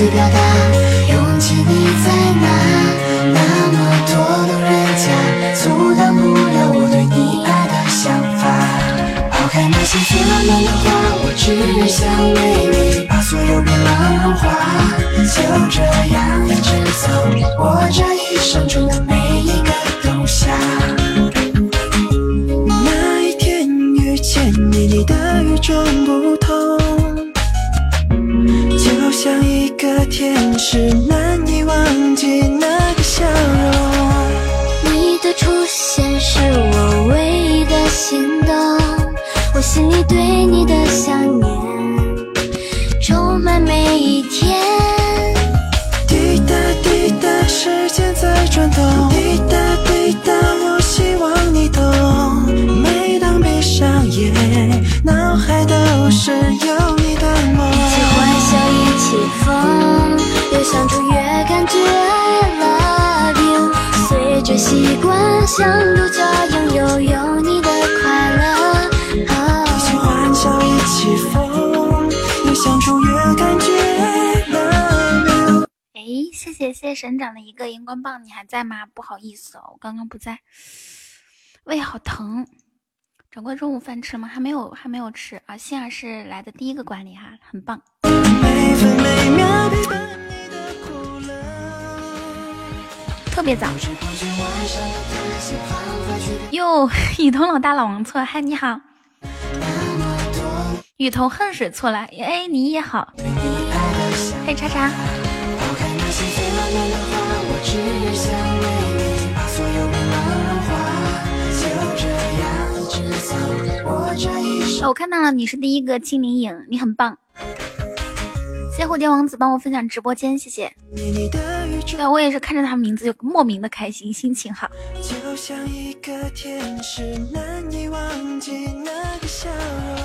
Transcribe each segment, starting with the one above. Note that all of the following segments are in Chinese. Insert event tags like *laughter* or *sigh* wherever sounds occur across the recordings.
去表达，勇气你在哪？那么多路人甲，阻挡不了我对你爱的想法。抛开那些最浪漫的话，我只想为你把所有冰冷融化。就这样一直走，我这一生中的每一个冬夏。那一天遇见你，你的与众不个天使，难以忘记那个笑容。你的出现是我唯一的心动，我心里对你的想念充满每一天。滴答滴答，时间在转动。滴答滴答，我希望你懂。每当闭上眼，脑海都是习惯，像独角拥有有你的快乐。一起欢笑，一起疯，越相处越感觉 love you。哎，谢谢谢谢神长的一个荧光棒，你还在吗？不好意思哦，我刚刚不在，胃好疼。掌柜中午饭吃了吗？还没有，还没有吃啊。幸儿是来的第一个管理哈，很棒。每分每秒陪伴特别早哟，雨桐老大老王错，嗨你好，雨桐恨水错了，哎你也好，嘿叉叉。哦我看到了，你是第一个精灵影，你很棒。谢谢蝴蝶王子帮我分享直播间，谢谢。你的宇宙对，我也是看着他名字就莫名的开心，心情好。就像一个天使，难以忘记那个笑容。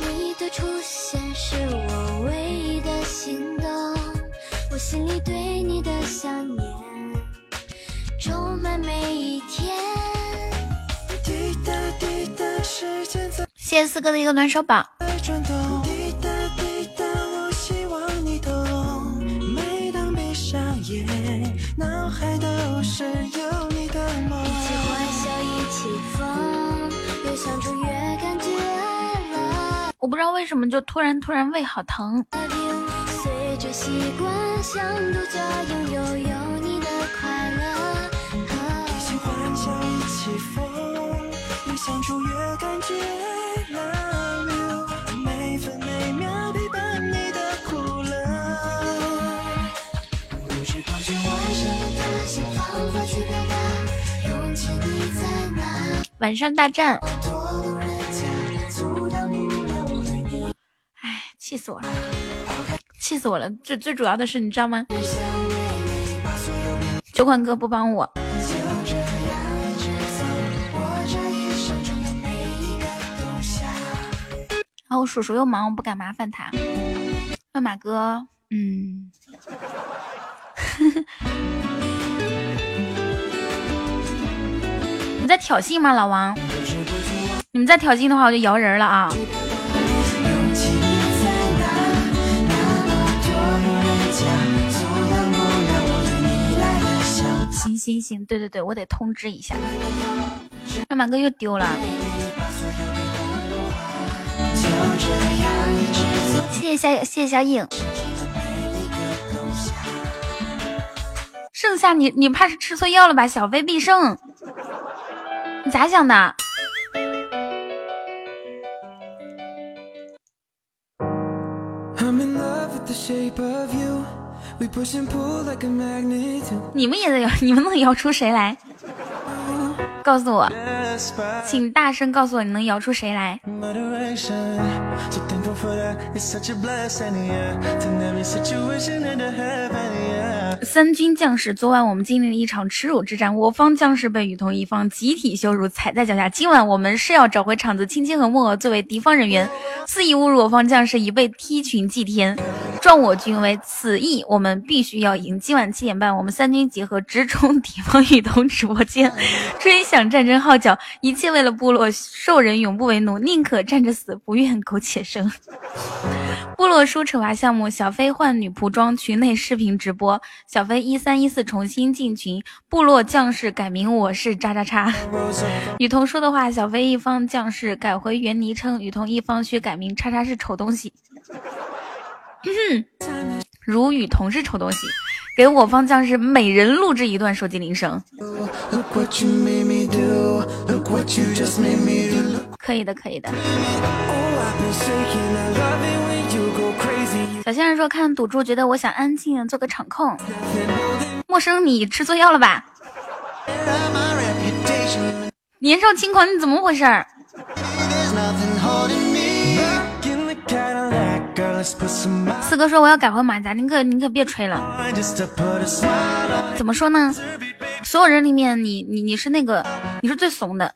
你的出现是我唯一的心动，我心里对你的想念充满每一天。滴答滴答，时间在谢谢四哥的一个暖手宝，转动。是有你的梦。一起欢笑，一起疯，越相处越感觉我不知道为什么就突然突然胃好疼。随着习惯，想独家拥有有你的快乐。一起欢笑，一起疯，越相处越感觉晚上大战，哎，气死我了，气死我了！最最主要的是，你知道吗？酒馆哥不帮我，就这样一直走，我这一生中的每一个冬夏。然后我叔叔又忙，我不敢麻烦他。那马哥，嗯，你在挑衅吗，老王？你们再挑衅的话，我就摇人了啊！行行行，对对对，我得通知一下。那马哥又丢了，谢谢小谢谢小影。剩下你你怕是吃错药了吧？小飞必胜，你咋想的.你们也得摇，你们能摇出谁来？告诉我，请大声告诉我，你能摇出谁来？三军将士，昨晚我们经历了一场耻辱之战，我方将士被雨桐一方集体羞辱，踩在脚下。今晚我们是要找回场子，青青和墨娥作为敌方人员肆意侮辱我方将士，已被踢群祭天。壮我军威，此役我们必须要赢。今晚七点半，我们三军集合，直冲敌方雨桐直播间，吹响战争号角，一切为了部落，兽人永不为奴，宁可站着死，不愿苟且生。部落梳扯娃项目，小飞换女仆装，群内视频直播，小飞一三一四重新进群，部落将士改名我是叉叉叉。*laughs* 雨桐说的话，小飞一方将士改回原昵称，雨桐一方需改名叉叉是丑东西。如雨桐是丑东西，给我方将士每人录制一段手机铃声。可以的，可以的。小先生说看赌注，觉得我想安静做个场控。陌生，你吃错药了吧？年少轻狂，你怎么回事？四哥说我要改回马甲，你可你可别吹了。怎么说呢？所有人里面，你你你是那个，你是最怂的。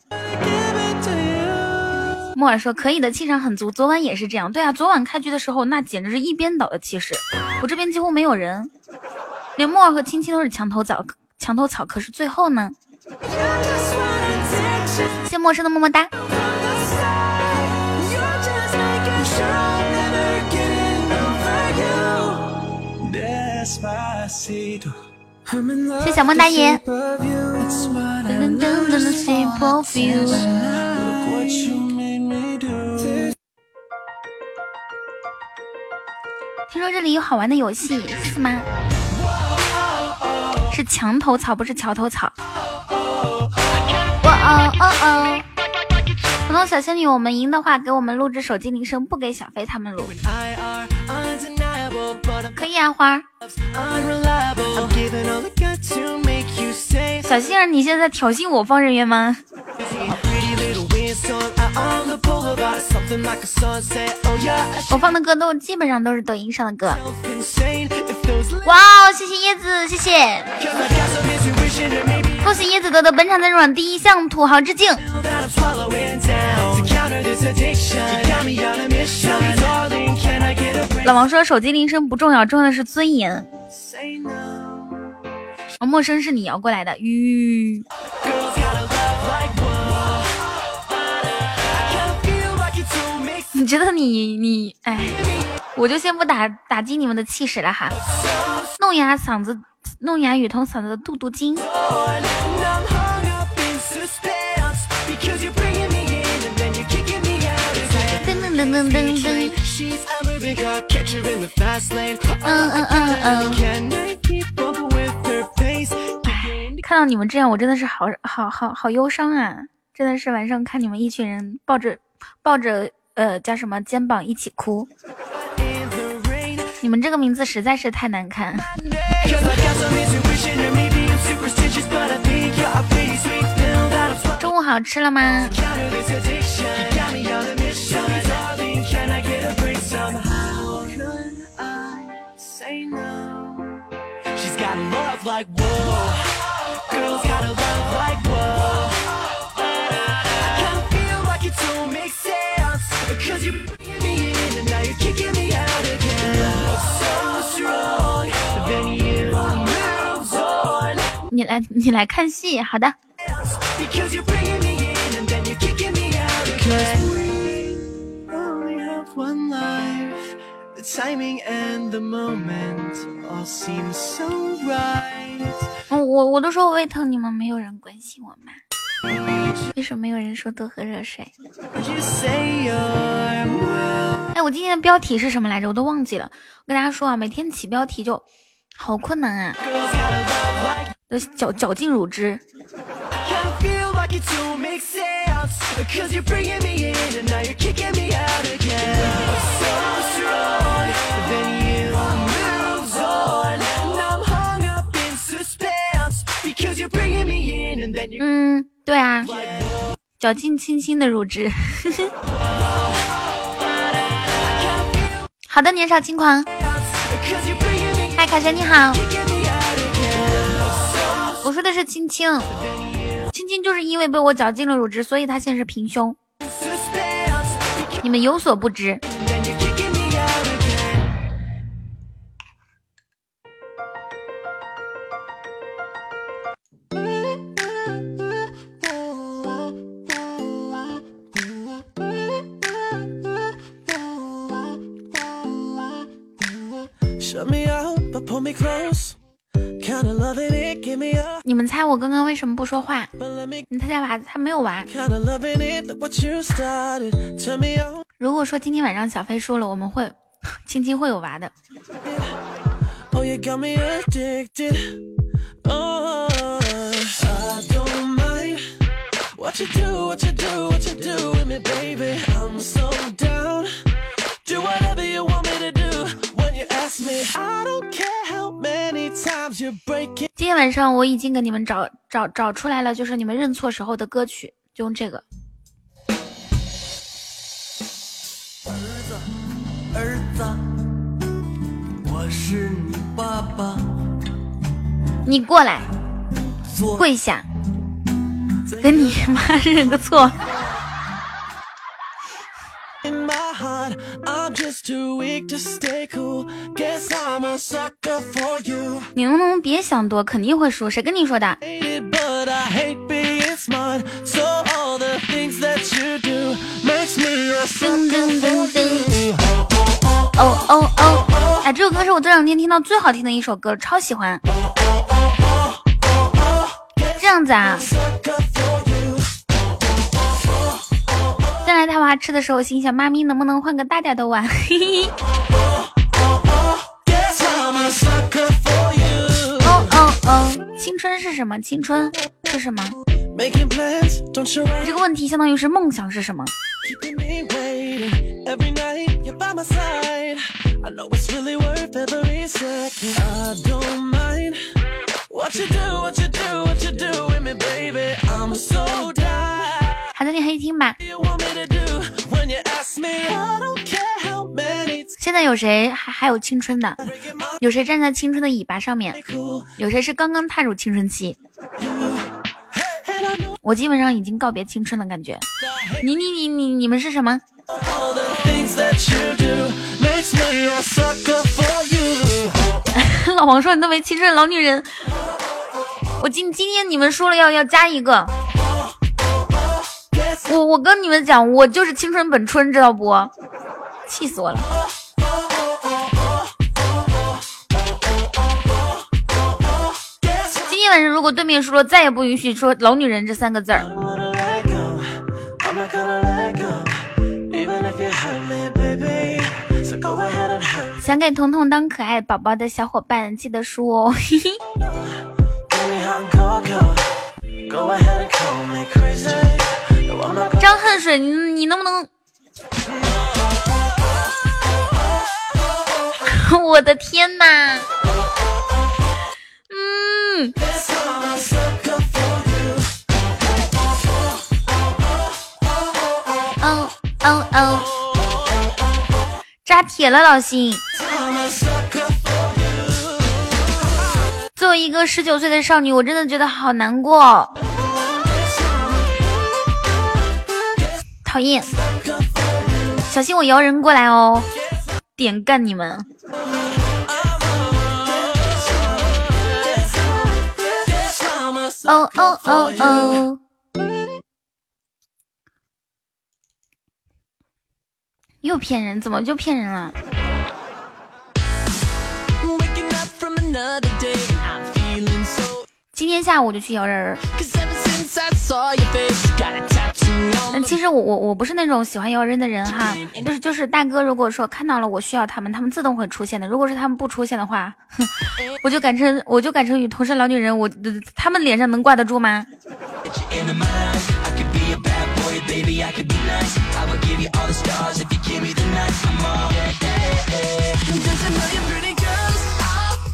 莫尔说可以的，气场很足。昨晚也是这样。对啊，昨晚开局的时候，那简直是一边倒的气势。我这边几乎没有人，连莫尔和青青都是墙头草，墙头草。可是最后呢？谢陌生的么么哒。谢小梦大爷。听说这里有好玩的游戏，是吗？是墙头草，不是桥头草。哇哦哦哦！普通小仙女，我们赢的话，给我们录制手机铃声，不给小飞他们录。可以啊，花儿。小杏儿，你现在挑衅我方人员吗？我放的歌都基本上都是抖音上的歌。哇哦，谢谢椰子，谢谢。恭喜椰子夺得本场赞助榜第一项土豪之境。老王说手机铃声不重要，重要的是尊严。哦，陌生是你摇过来的，吁。你觉得你你哎，我就先不打打击你们的气势了哈，弄哑嗓子，弄哑雨桐嗓子的杜杜金。噔噔噔噔噔噔。嗯嗯嗯嗯。看到你们这样，我真的是好好好好忧伤啊！真的是晚上看你们一群人抱着抱着。呃，叫什么？肩膀一起哭。你们这个名字实在是太难看。*laughs* 中午好吃了吗？你来，你来看戏，好的。 我我我都说我胃疼，你们没有人关心我吗？为什么没有人说多喝热水？哎，我今天的标题是什么来着？我都忘记了。我跟大家说啊，每天起标题就好困难啊，都绞绞尽乳汁。嗯，对啊，脚劲轻轻的乳汁。*laughs* 好的，年少轻狂。嗨，凯旋你好。我说的是青青，青青就是因为被我绞尽了乳汁，所以他现在是平胸。你们有所不知。们猜我刚刚为什么不说话？你猜猜娃他没有娃。如果说今天晚上小飞输了，我们会青青会有娃的。今天晚上我已经给你们找找找出来了，就是你们认错时候的歌曲，就用这个。儿子，儿子，我是你爸爸。你过来，跪下，跟你妈认个错。你能不能别想多？肯定会输，谁跟你说的？哦哦哦！哎，这首歌是我这两天听到最好听的一首歌，超喜欢。这样子啊。再来他娃吃的时候，心想妈咪能不能换个大点的碗？哦哦哦，青春是什么？青春是什么？这个问题相当于是梦想是什么？好的，你可以听吧。现在有谁还还有青春的？有谁站在青春的尾巴上面？有谁是刚刚踏入青春期？我基本上已经告别青春的感觉。你你你你你们是什么？*laughs* 老王说你都没青春，老女人。我今今天你们说了要要加一个。我我跟你们讲，我就是青春本春，知道不？气死我了！今天晚上如果对面输了，再也不允许说“老女人”这三个字儿。想给彤彤当可爱宝宝的小伙伴，记得说哦。嘿嘿。张恨水，你你能不能？*laughs* 我的天哪！嗯，哦哦哦，扎铁了，老辛。作为一个十九岁的少女，我真的觉得好难过。讨厌，小心我摇人过来哦，点干你们！哦哦哦哦！又骗人，怎么就骗人了？今天下午就去摇人儿。嗯，其实我我我不是那种喜欢摇人的人哈，就是就是大哥，如果说看到了我需要他们，他们自动会出现的。如果是他们不出现的话，*laughs* 我就改成我就改成与同事老女人，我他们脸上能挂得住吗？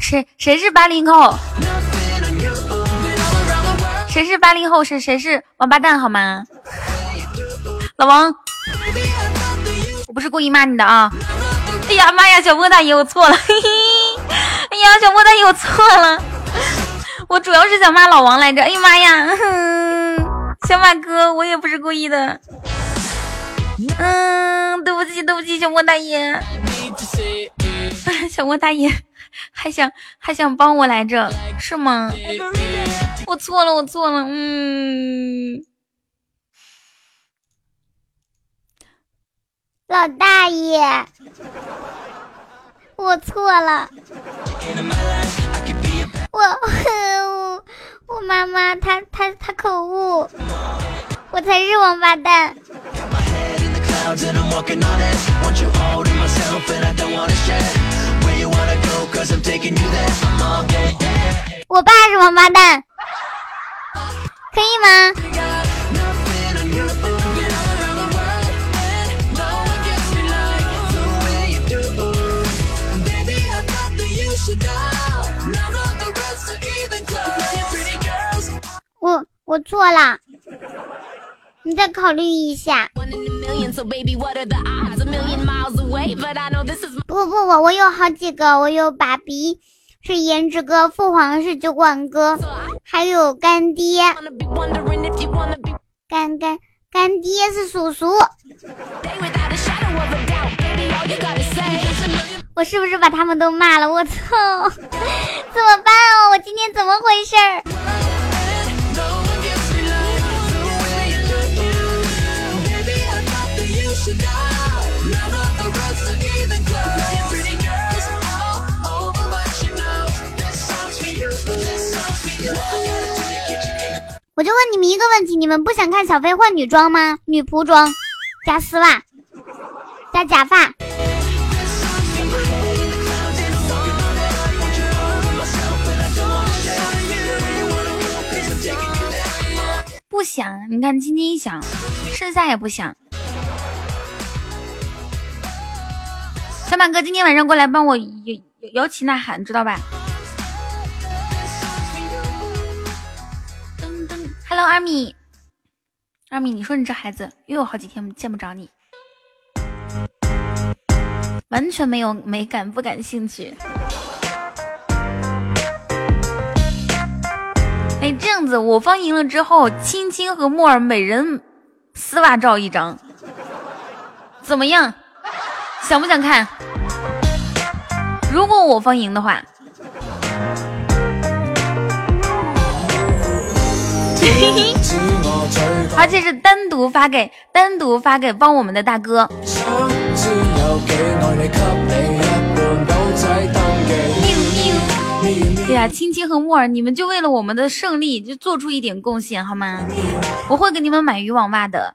谁谁是八零后？谁是八零后？谁谁是王八蛋？好吗？老王，我不是故意骂你的啊！哎呀妈呀，小莫大爷，我错了！嘿嘿，哎呀，小莫大爷，我错了！我主要是想骂老王来着。哎呀妈呀，*laughs* 小马哥，我也不是故意的。嗯，对不起，对不起，小莫大爷。*laughs* 小莫大爷。还想还想帮我来着，是吗？我错了，我错了，嗯。老大爷，我错了，我我妈妈，她她她口误，我才是王八蛋。我爸是王八蛋，可以吗？我我错了，你再考虑一下。不不不，我有好几个，我有爸比是颜值哥，父皇是酒馆哥，还有干爹，干干干爹是叔叔。我是不是把他们都骂了？我操，*laughs* 怎么办哦？我今天怎么回事儿？我就问你们一个问题：你们不想看小飞换女装吗？女仆装，加丝袜，加假发。不想，你看青青想，剩下也不想。小马哥今天晚上过来帮我摇摇旗呐喊，知道吧？，Hello，阿米，阿米，你说你这孩子又有好几天见不着你，完全没有美感，不感兴趣。哎，这样子，我方赢了之后，青青和木耳每人丝袜照一张，怎么样？想不想看？如果我方赢的话，*laughs* 而且是单独发给单独发给帮我们的大哥。对呀，青青和木耳，你们就为了我们的胜利，就做出一点贡献好吗？我会给你们买渔网袜的，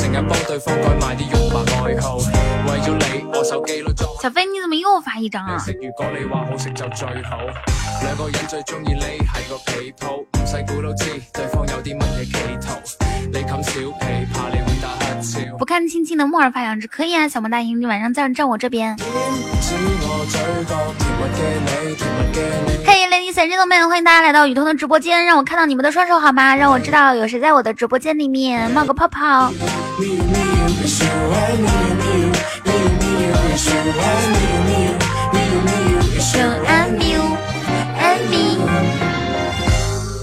成日帮对方改埋啲肉麻爱好，为咗你我手机都装。小飞你怎么又发一张啊？如果你话好食就最好，两个人最中意你系个被铺，唔使估都知对方有啲乜嘢企图。你冚小被，怕你看青青的木耳发两只可以啊，小萌大英，你晚上站站我这边。嘿，ladies and gentlemen，欢迎大家来到雨桐的直播间，让我看到你们的双手好吗？让我知道有谁在我的直播间里面冒个泡泡。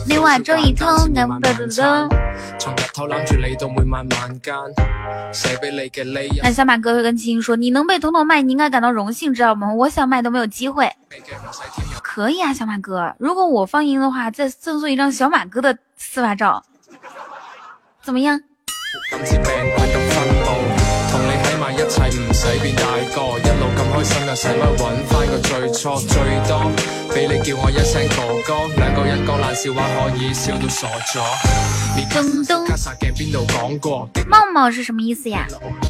你话中意通咁多多多。那小马哥会跟青青说：“你能被彤彤卖，你应该感到荣幸，知道吗？我想卖都没有机会。”可以啊，小马哥，如果我放赢的话，再赠送一张小马哥的丝袜照，怎么样？使乜翻个最初最多俾你叫我一声哥哥，两个人讲烂笑话可以笑到傻咗。咚咚，卡萨镜边度讲过？冒冒是什么意思呀？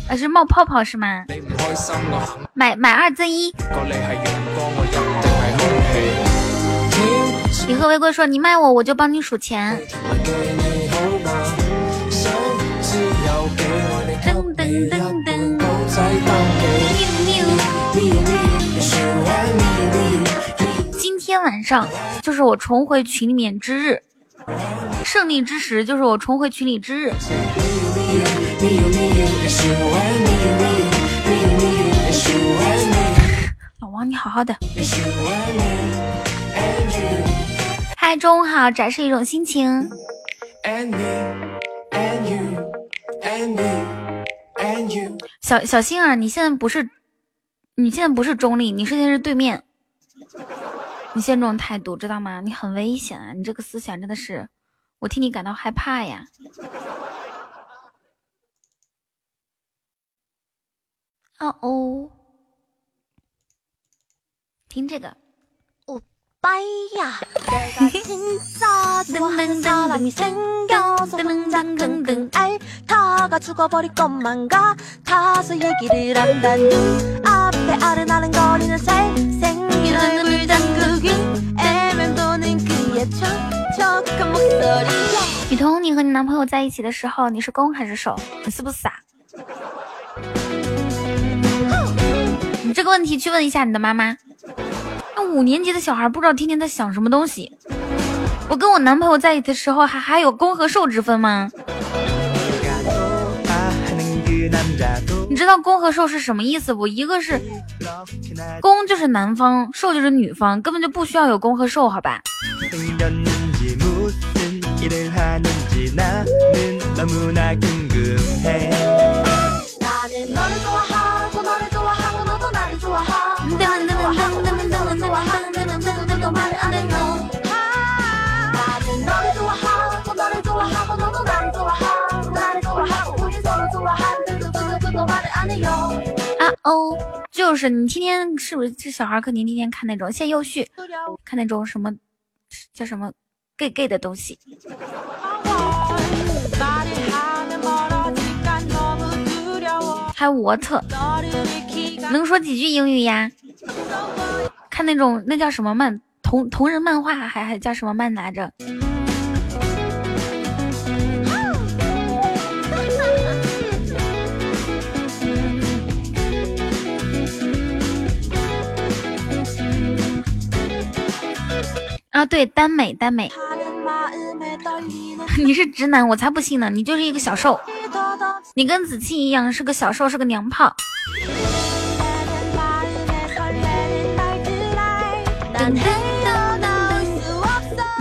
啊，是冒泡泡是吗？你唔开心我肯买买二赠一。你系阳光，我一定系空气。你和玫瑰说你卖我，我就帮你数钱。噔噔噔噔。天晚上就是我重回群里面之日，胜利之时就是我重回群里之日。老王，你好好的。嗨，中午好，展示一种心情。小小星儿，你现在不是，你现在不是中立，你现在是对面。你现在这种态度，知道吗？你很危险啊！你这个思想真的是，我替你感到害怕呀。啊哦，听这个。呀！雨桐，你和你男朋友在一起的时候，你是攻还是守？你是不是傻？你这个问题去问一下你的妈妈。那五年级的小孩不知道天天在想什么东西。我跟我男朋友在一起的时候，还还有攻和受之分吗？你知道攻和受是什么意思不？一个是攻就是男方，受就是女方，根本就不需要有攻和受，好吧？啊哦就是你天天是不是这小孩肯定天天看那种现又续看那种什么叫什么 gay gay 的东西。还有我特能说几句英语呀？看那种那叫什么们同同人漫画，还还叫什么漫来着？*laughs* 啊，对，耽美，耽美。*laughs* 你是直男，我才不信呢！你就是一个小受，你跟子期一样是个小受，是个娘炮。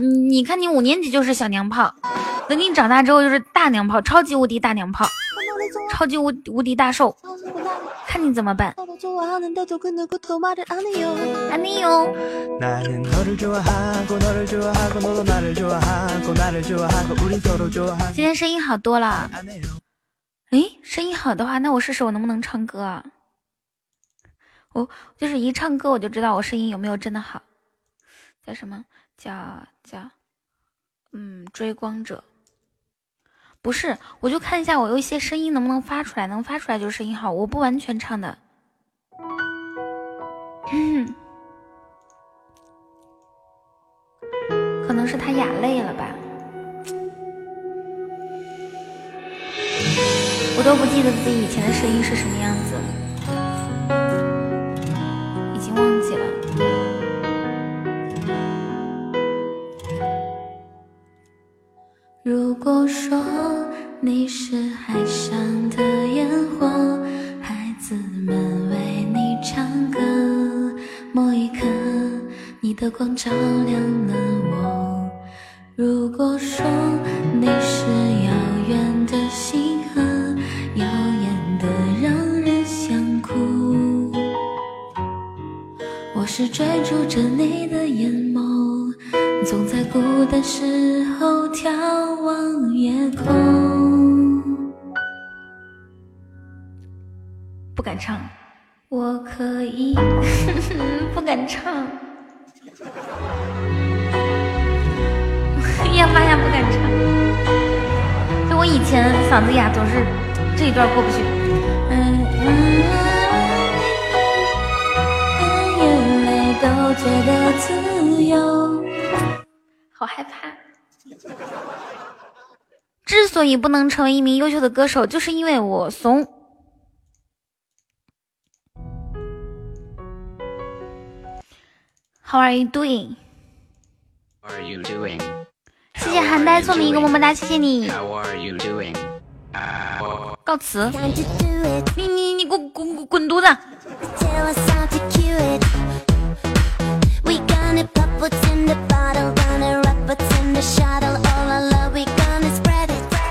你看，你五年级就是小娘炮，等你长大之后就是大娘炮，超级无敌大娘炮，超级无无敌大受，看你怎么办。安妮哟。今天声音好多了。哎，声音好的话，那我试试我能不能唱歌啊？我就是一唱歌我就知道我声音有没有真的好。叫什么？叫叫嗯，追光者。不是，我就看一下我有一些声音能不能发出来，能发出来就声音好。我不完全唱的。可能是他哑泪了吧，我都不记得自己以前的声音是什么样子，光照亮了嗓子哑，总是这一段过不去。嗯嗯，眼泪都觉得自由，好害怕。之所以不能成为一名优秀的歌手，就是因为我怂。How are you doing? Are you doing? 谢谢韩呆送的一个么么哒，谢谢你。How are you doing? 告辞。你你你给我滚滚滚犊子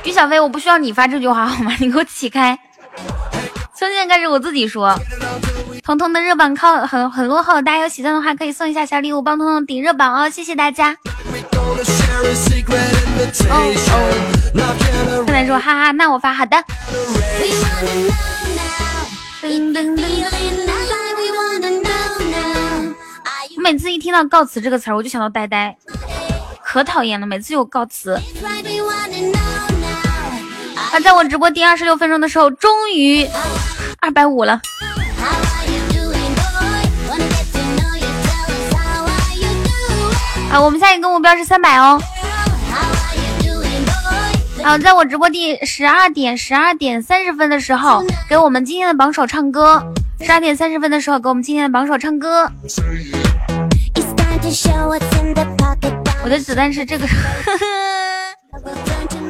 于小飞我不需要你发这句话好吗你给我起开从现在开始我自己说于小飞我不需要你发这句话好吗你给我起开从现在开始我自己说彤彤的热榜靠很很落后，大家有喜钻的话可以送一下小礼物，帮彤彤顶热榜哦，谢谢大家。柯南说哈哈，那我发好的。我每次一听到告辞这个词儿，我就想到呆呆，可讨厌了，每次有告辞。啊，在我直播第二十六分钟的时候，终于二百五了。我们下一个目标是三百哦。好，在我直播第十二点十二点三十分的时候，给我们今天的榜首唱歌。十二点三十分的时候，给我们今天的榜首唱歌。我的子弹是这个。*laughs*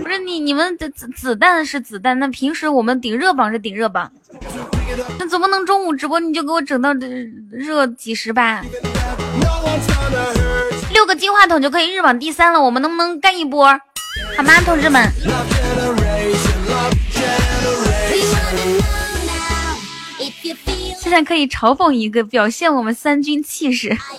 不是你，你们的子子弹是子弹，那平时我们顶热榜是顶热榜，那总不能中午直播你就给我整到热几十吧？六个金话筒就可以日榜第三了，我们能不能干一波？好吗，同志们？现在可以嘲讽一个，表现我们三军气势。我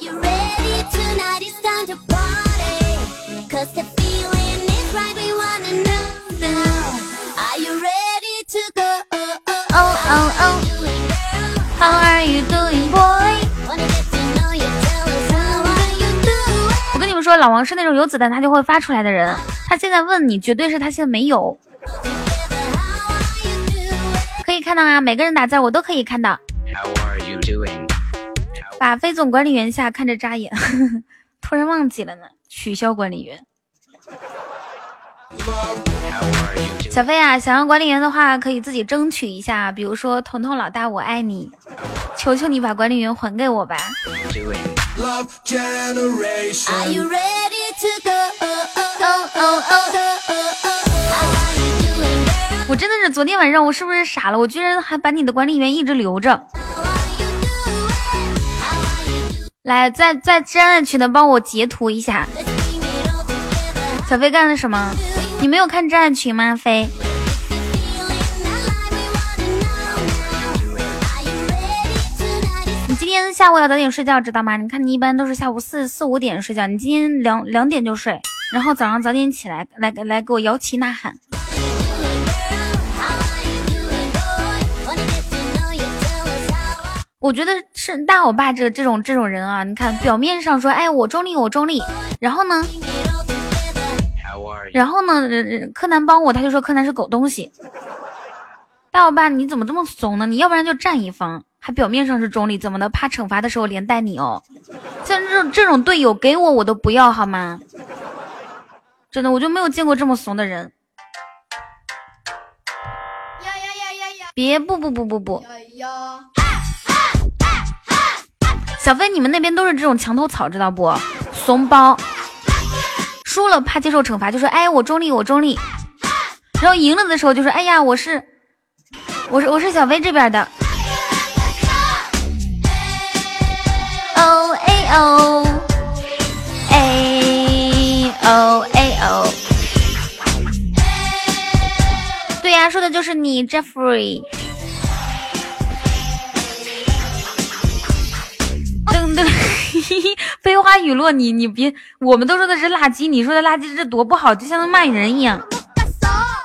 跟你们说，老王是那种有子弹他就会发出来的人。他现在问你，绝对是他现在没有。可以看到啊，每个人打字我都可以看到。把飞总管理员下，看着扎眼。*laughs* 突然忘记了呢，取消管理员。小飞啊，想要管理员的话，可以自己争取一下，比如说彤彤老大我爱你，求求你把管理员还给我吧。*laughs* 我真的是昨天晚上我是不是傻了？我居然还把你的管理员一直留着。来，在在真爱群的帮我截图一下。小飞干了什么？你没有看真爱群吗？飞，下午要早点睡觉，知道吗？你看你一般都是下午四四五点睡觉，你今天两两点就睡，然后早上早点起来，来来给我摇旗呐喊。我觉得是大欧巴这这种这种人啊，你看表面上说，哎，我中立，我中立，然后呢？然后呢？柯南帮我，他就说柯南是狗东西。大老爸，你怎么这么怂呢？你要不然就站一方，还表面上是中立，怎么的？怕惩罚的时候连带你哦。像这种这种队友，给我我都不要好吗？真的，我就没有见过这么怂的人。呀呀呀呀呀！别不不不不不。小飞，你们那边都是这种墙头草，知道不？怂包。输了怕接受惩罚，就说哎我中立我中立，然后赢了的时候就说哎呀我是我是我是小飞这边的。哦哎哦哎哦，对呀，说的就是你 Jeffrey。噔噔。*laughs* 飞花雨落，你你别，我们都说的是垃圾，你说的垃圾这多不好，就像骂人一样。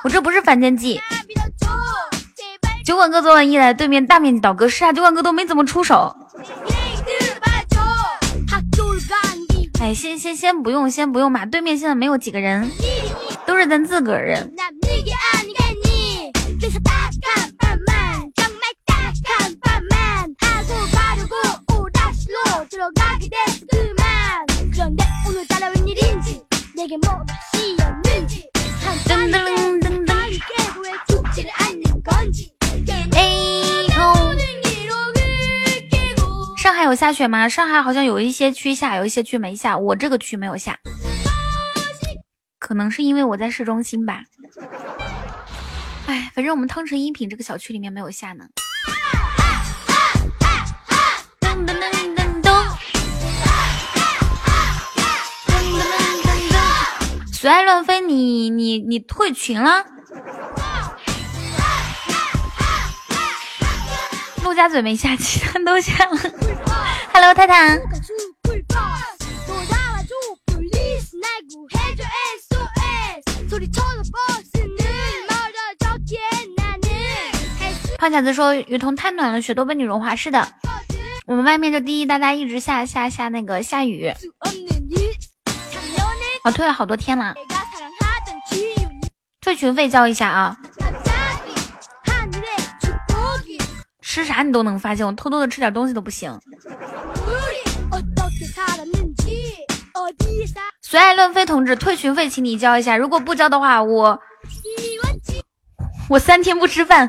我这不是反间计。酒馆哥昨晚一来，对面大面积倒戈，是啊，酒馆哥都没怎么出手。哎，先先先不用，先不用嘛，对面现在没有几个人，都是咱自个儿人。上海有下雪吗？上海好像有一些区下，有一些区没下。我这个区没有下，可能是因为我在市中心吧。哎，反正我们汤臣一品这个小区里面没有下呢。随爱乱飞，你你你退群了？陆家嘴没下，其他都下了。Hello，泰坦。胖小子说：“雨桐太暖了，雪都被你融化。”是的，我们外面就滴滴答答一直下下下那个下雨。我退了好多天了，退群费交一下啊！吃啥你都能发现，我偷偷的吃点东西都不行。随爱乱飞同志，退群费请你交一下，如果不交的话，我我三天不吃饭。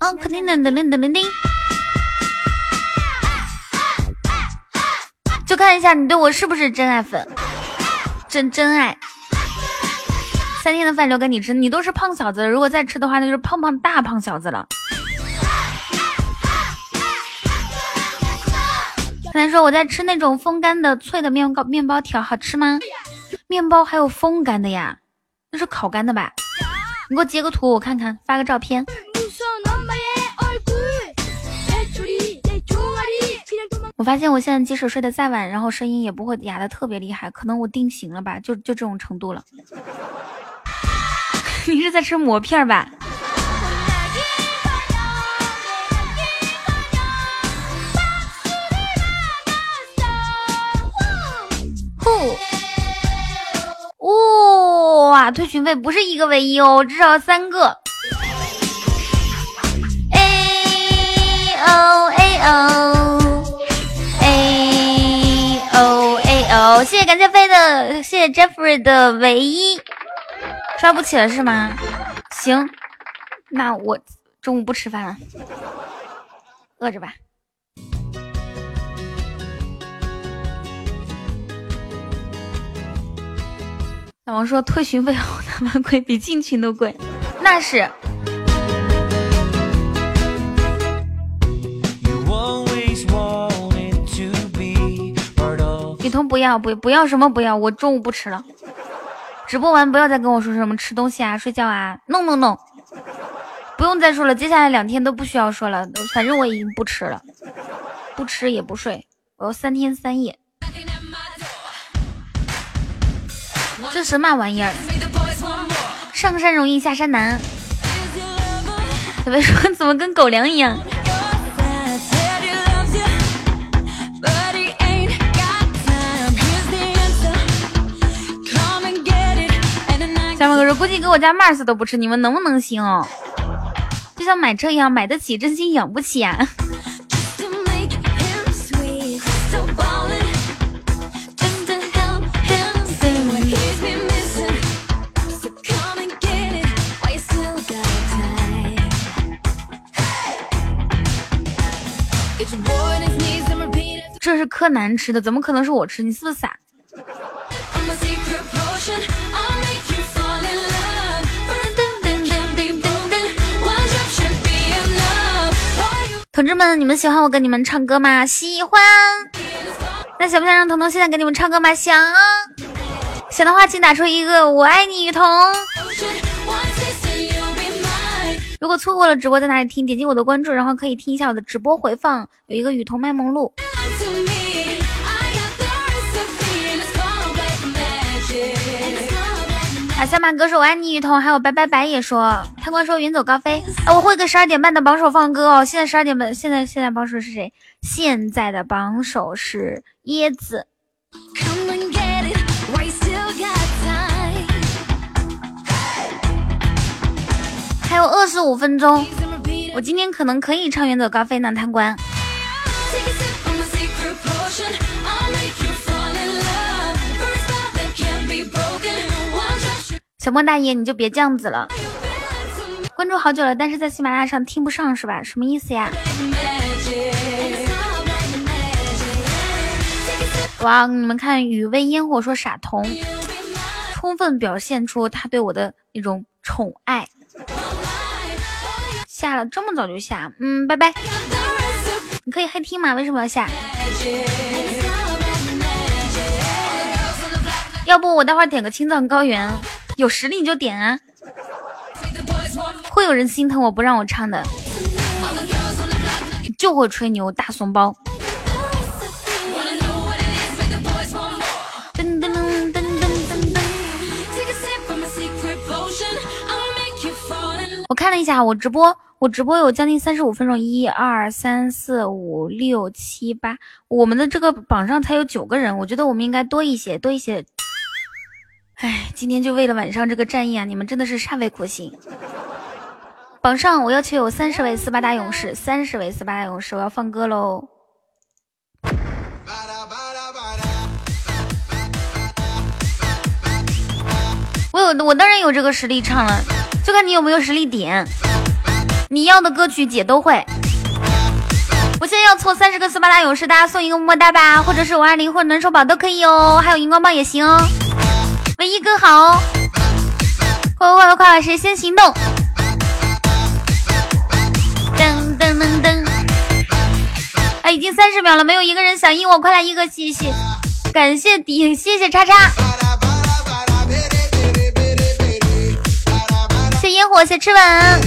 哦，肯定噔噔噔噔噔噔。就看一下你对我是不是真爱粉，真真爱。三天的饭留给你吃，你都是胖小子，如果再吃的话，那就是胖胖大胖小子了。刚才说我在吃那种风干的脆的面糕面包条，好吃吗？面包还有风干的呀？那是烤干的吧？你给我截个图我看看，发个照片。我发现我现在即使睡得再晚，然后声音也不会哑的特别厉害，可能我定型了吧，就就这种程度了。*laughs* 你是在吃馍片吧？呼，哇，退群费不是一个唯一哦，至少三个。A O A O。谢谢感谢飞的，谢谢 Jeffrey 的唯一，刷不起了是吗？行，那我中午不吃饭了，饿着吧。老王说退群费好他妈贵，比进群都贵，那是。雨桐不要不不要什么不要，我中午不吃了。直播完不要再跟我说什么吃东西啊、睡觉啊，no no no，不用再说了。接下来两天都不需要说了，反正我已经不吃了，不吃也不睡，我要三天三夜。这什么玩意儿？上山容易下山难。小飞说怎么跟狗粮一样？小马哥说：“估计给我家 Mars 都不吃，你们能不能行？就像买车一样，买得起，真心养不起啊！”这是柯南吃的，怎么可能是我吃？你是不是傻？同志们，你们喜欢我跟你们唱歌吗？喜欢。那想不想让彤彤现在给你们唱歌吗？想。想的话，请打出一个“我爱你”，雨桐。如果错过了直播在哪里听，点击我的关注，然后可以听一下我的直播回放，有一个雨桐卖萌录。啊，小马哥说我爱你，雨桐，还有白白白也说，贪官说远走高飞。啊，我会个十二点半的榜首放歌哦。现在十二点半，现在现在榜首是谁？现在的榜首是椰子。还有二十五分钟，我今天可能可以唱远走高飞呢，贪官。小莫大爷，你就别这样子了。关注好久了，但是在喜马拉雅上听不上是吧？什么意思呀？哇，你们看雨薇烟火说傻童，充分表现出他对我的那种宠爱。下了这么早就下，嗯，拜拜。你可以黑听吗？为什么要下？要不我待会儿点个青藏高原，有实力你就点啊。会有人心疼我不让我唱的，就会吹牛大怂包。噔噔噔噔噔噔噔。我看了一下我直播，我直播有将近三十五分钟，一二三四五六七八，我们的这个榜上才有九个人，我觉得我们应该多一些，多一些。哎，今天就为了晚上这个战役啊，你们真的是煞费苦心。榜上我要求有三十位斯巴达勇士，三十位斯巴达勇士，我要放歌喽。我有，我当然有这个实力唱了，就看你有没有实力点。你要的歌曲姐都会。我现在要凑三十个斯巴达勇士，大家送一个么么哒吧，或者是五二零或者暖手宝都可以哦，还有荧光棒也行哦。唯一更好哦，快快快快快，谁先行动？噔噔噔噔！哎，已经三十秒了，没有一个人响应我，快来一个谢谢，感谢底，谢谢叉叉，谢烟火，谢吃吻，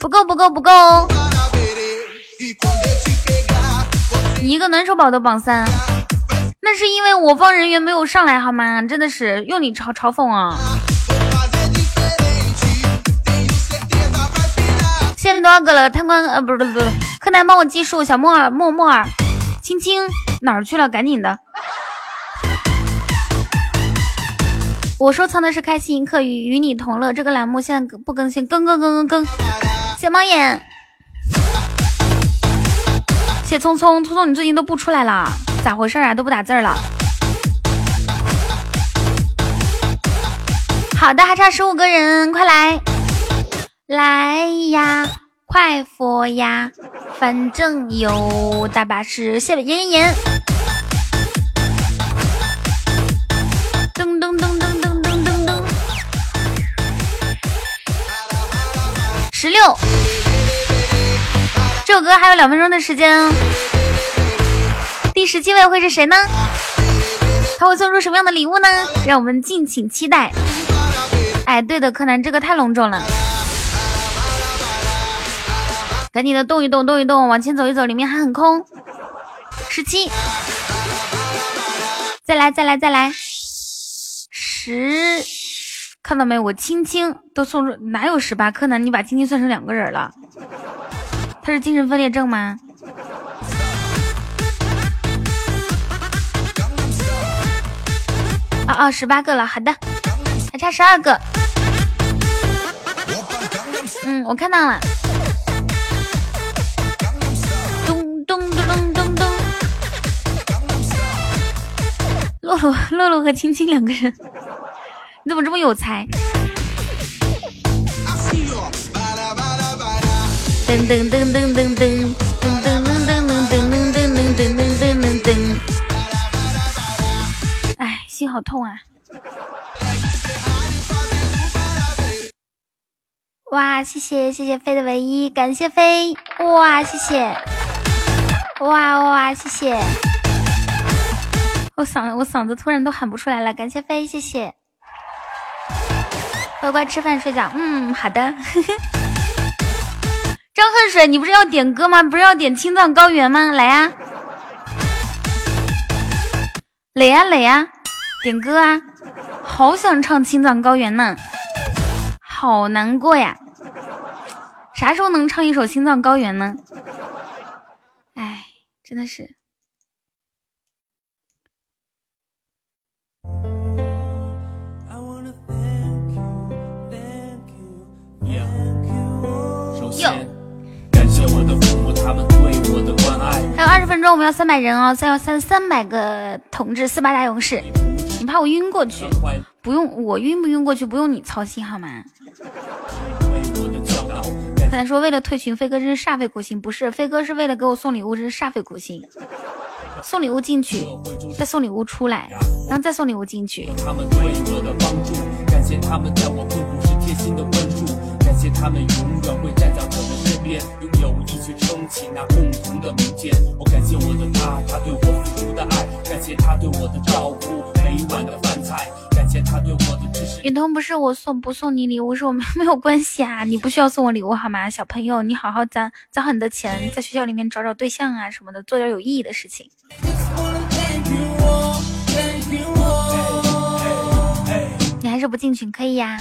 不够不够不够，你一个暖手宝的榜三，那是因为我方人员没有上来好吗？真的是用你嘲嘲讽啊！现在多少个了？贪官呃，不是不是不，柯南帮我计数。小莫尔莫莫尔，青青哪儿去了？赶紧的！我收藏的是开心一刻与与你同乐这个栏目，现在不更新，更更更更更。谢猫眼，谢聪聪，聪聪你最近都不出来了，咋回事啊？都不打字了。好的，还差十五个人，快来！来呀，快佛呀，反正有大把事。谢谢严严严。噔噔噔噔噔噔噔噔。十六，这首歌还有两分钟的时间。第十七位会是谁呢？他会送出什么样的礼物呢？让我们敬请期待。哎，对的，柯南，这个太隆重了。赶紧的动一动，动一动，往前走一走，里面还很空。十七，再来，再来，再来。十，看到没？我青青都送出，哪有十八？柯南，你把青青算成两个人了？他是精神分裂症吗？哦，十八个了，好的，还差十二个。嗯，我看到了。咚咚咚咚咚咚。洛洛、洛洛和青青两个人，你怎么这么有才？噔噔噔噔噔噔。好痛啊！哇，谢谢谢谢飞的唯一，感谢飞！哇，谢谢！哇哇，谢谢！我嗓我嗓子突然都喊不出来了，感谢飞，谢谢，乖乖吃饭睡觉，嗯，好的。*laughs* 张恨水，你不是要点歌吗？不是要点青藏高原吗？来呀，磊呀磊呀，点歌啊！好想唱青藏高原呢，好难过呀，啥时候能唱一首青藏高原呢？哎，真的是。还有二十分钟，我们要三百人哦，再要三三百个同志，斯巴达勇士。你怕我晕过去？不用，我晕不晕过去不用你操心好吗？刚才说为了退群，飞哥真是煞费苦心。不是，飞哥是为了给我送礼物，真是煞费苦心。送礼物进去，再送礼物出来，然后再送礼物进去。感谢他们在我困苦时贴心的关注，感谢他们永远会站在我的身边，用友谊去撑起那共同的明天。我感谢我的他，他对我。的爱，感谢他对我的照顾，每一碗的饭菜，感谢他对我的支持。雨桐不是我送不送你礼物，是我们没有关系啊，你不需要送我礼物好吗？小朋友，你好好攒攒好你的钱，在学校里面找找对象啊什么的，做点有意义的事情。你还是不进群可以呀、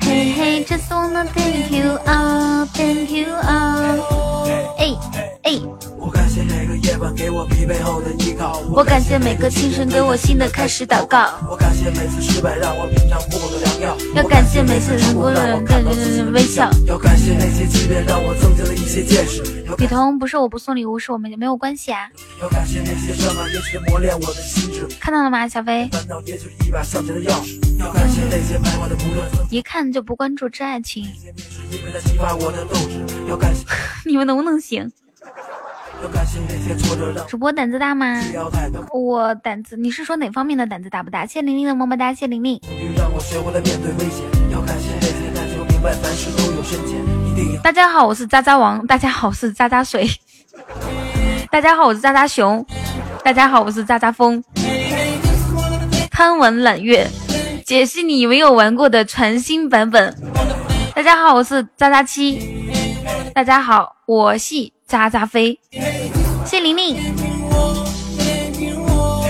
嘿嘿，just wanna thank you all, thank you all。哎哎，我感谢每个夜晚给我疲惫后的依靠，我感谢每个清晨给我新的开始祷告。我感谢每次失败让我品尝不够的良药，要感谢每次成功的人给人微笑。要感谢那些欺骗让我增进了一些见识，雨桐不是我不送礼物，是我们没有关系啊。要感谢那些伤害，也许磨练我的心智，看到了吗，小飞？烦恼也许是一把向前的钥匙。要感谢那些徘徊的不断一看就不关注真爱群，*laughs* 些面试，因为它激发我的斗志。要感谢，你们能不能主播胆子大吗？我胆子，你是说哪方面的胆子大不大？谢玲玲的么么哒，谢玲玲。大家好，我是渣渣王。大家好，我是渣渣水。大家好，我是渣渣熊。大家好，我是渣渣风。贪文揽月，解析你没有玩过的全新版本。大家好，我是渣渣七。大家好，我系渣渣飞。谢玲玲。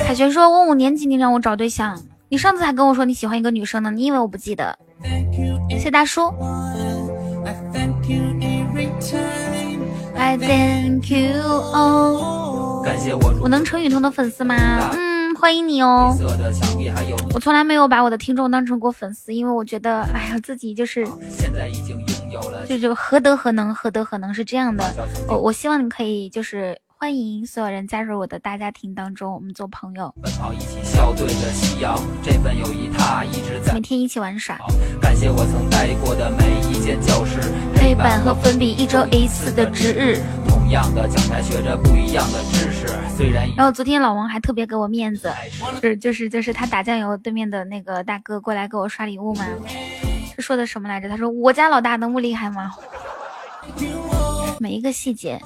凯旋说：“我五年级，你让我找对象。你上次还跟我说你喜欢一个女生呢，你以为我不记得？”谢大叔。I thank you all。感谢我我能成雨桐的粉丝吗？嗯，欢迎你哦。我从来没有把我的听众当成过粉丝，因为我觉得，哎呀，自己就是现在已经就就何德何能，何德何能是这样的。我我希望你可以就是欢迎所有人加入我的大家庭当中，我们做朋友，每。天一起玩耍。感谢我曾待过的每一间教室，黑板和粉笔一周一次的值日。同样的讲台学着不一样的知识，虽然然后昨天老王还特别给我面子，是就是就是他打酱油，对面的那个大哥过来给我刷礼物嘛，是说的什么来着？他说我家老大能不厉害吗？每一个细节。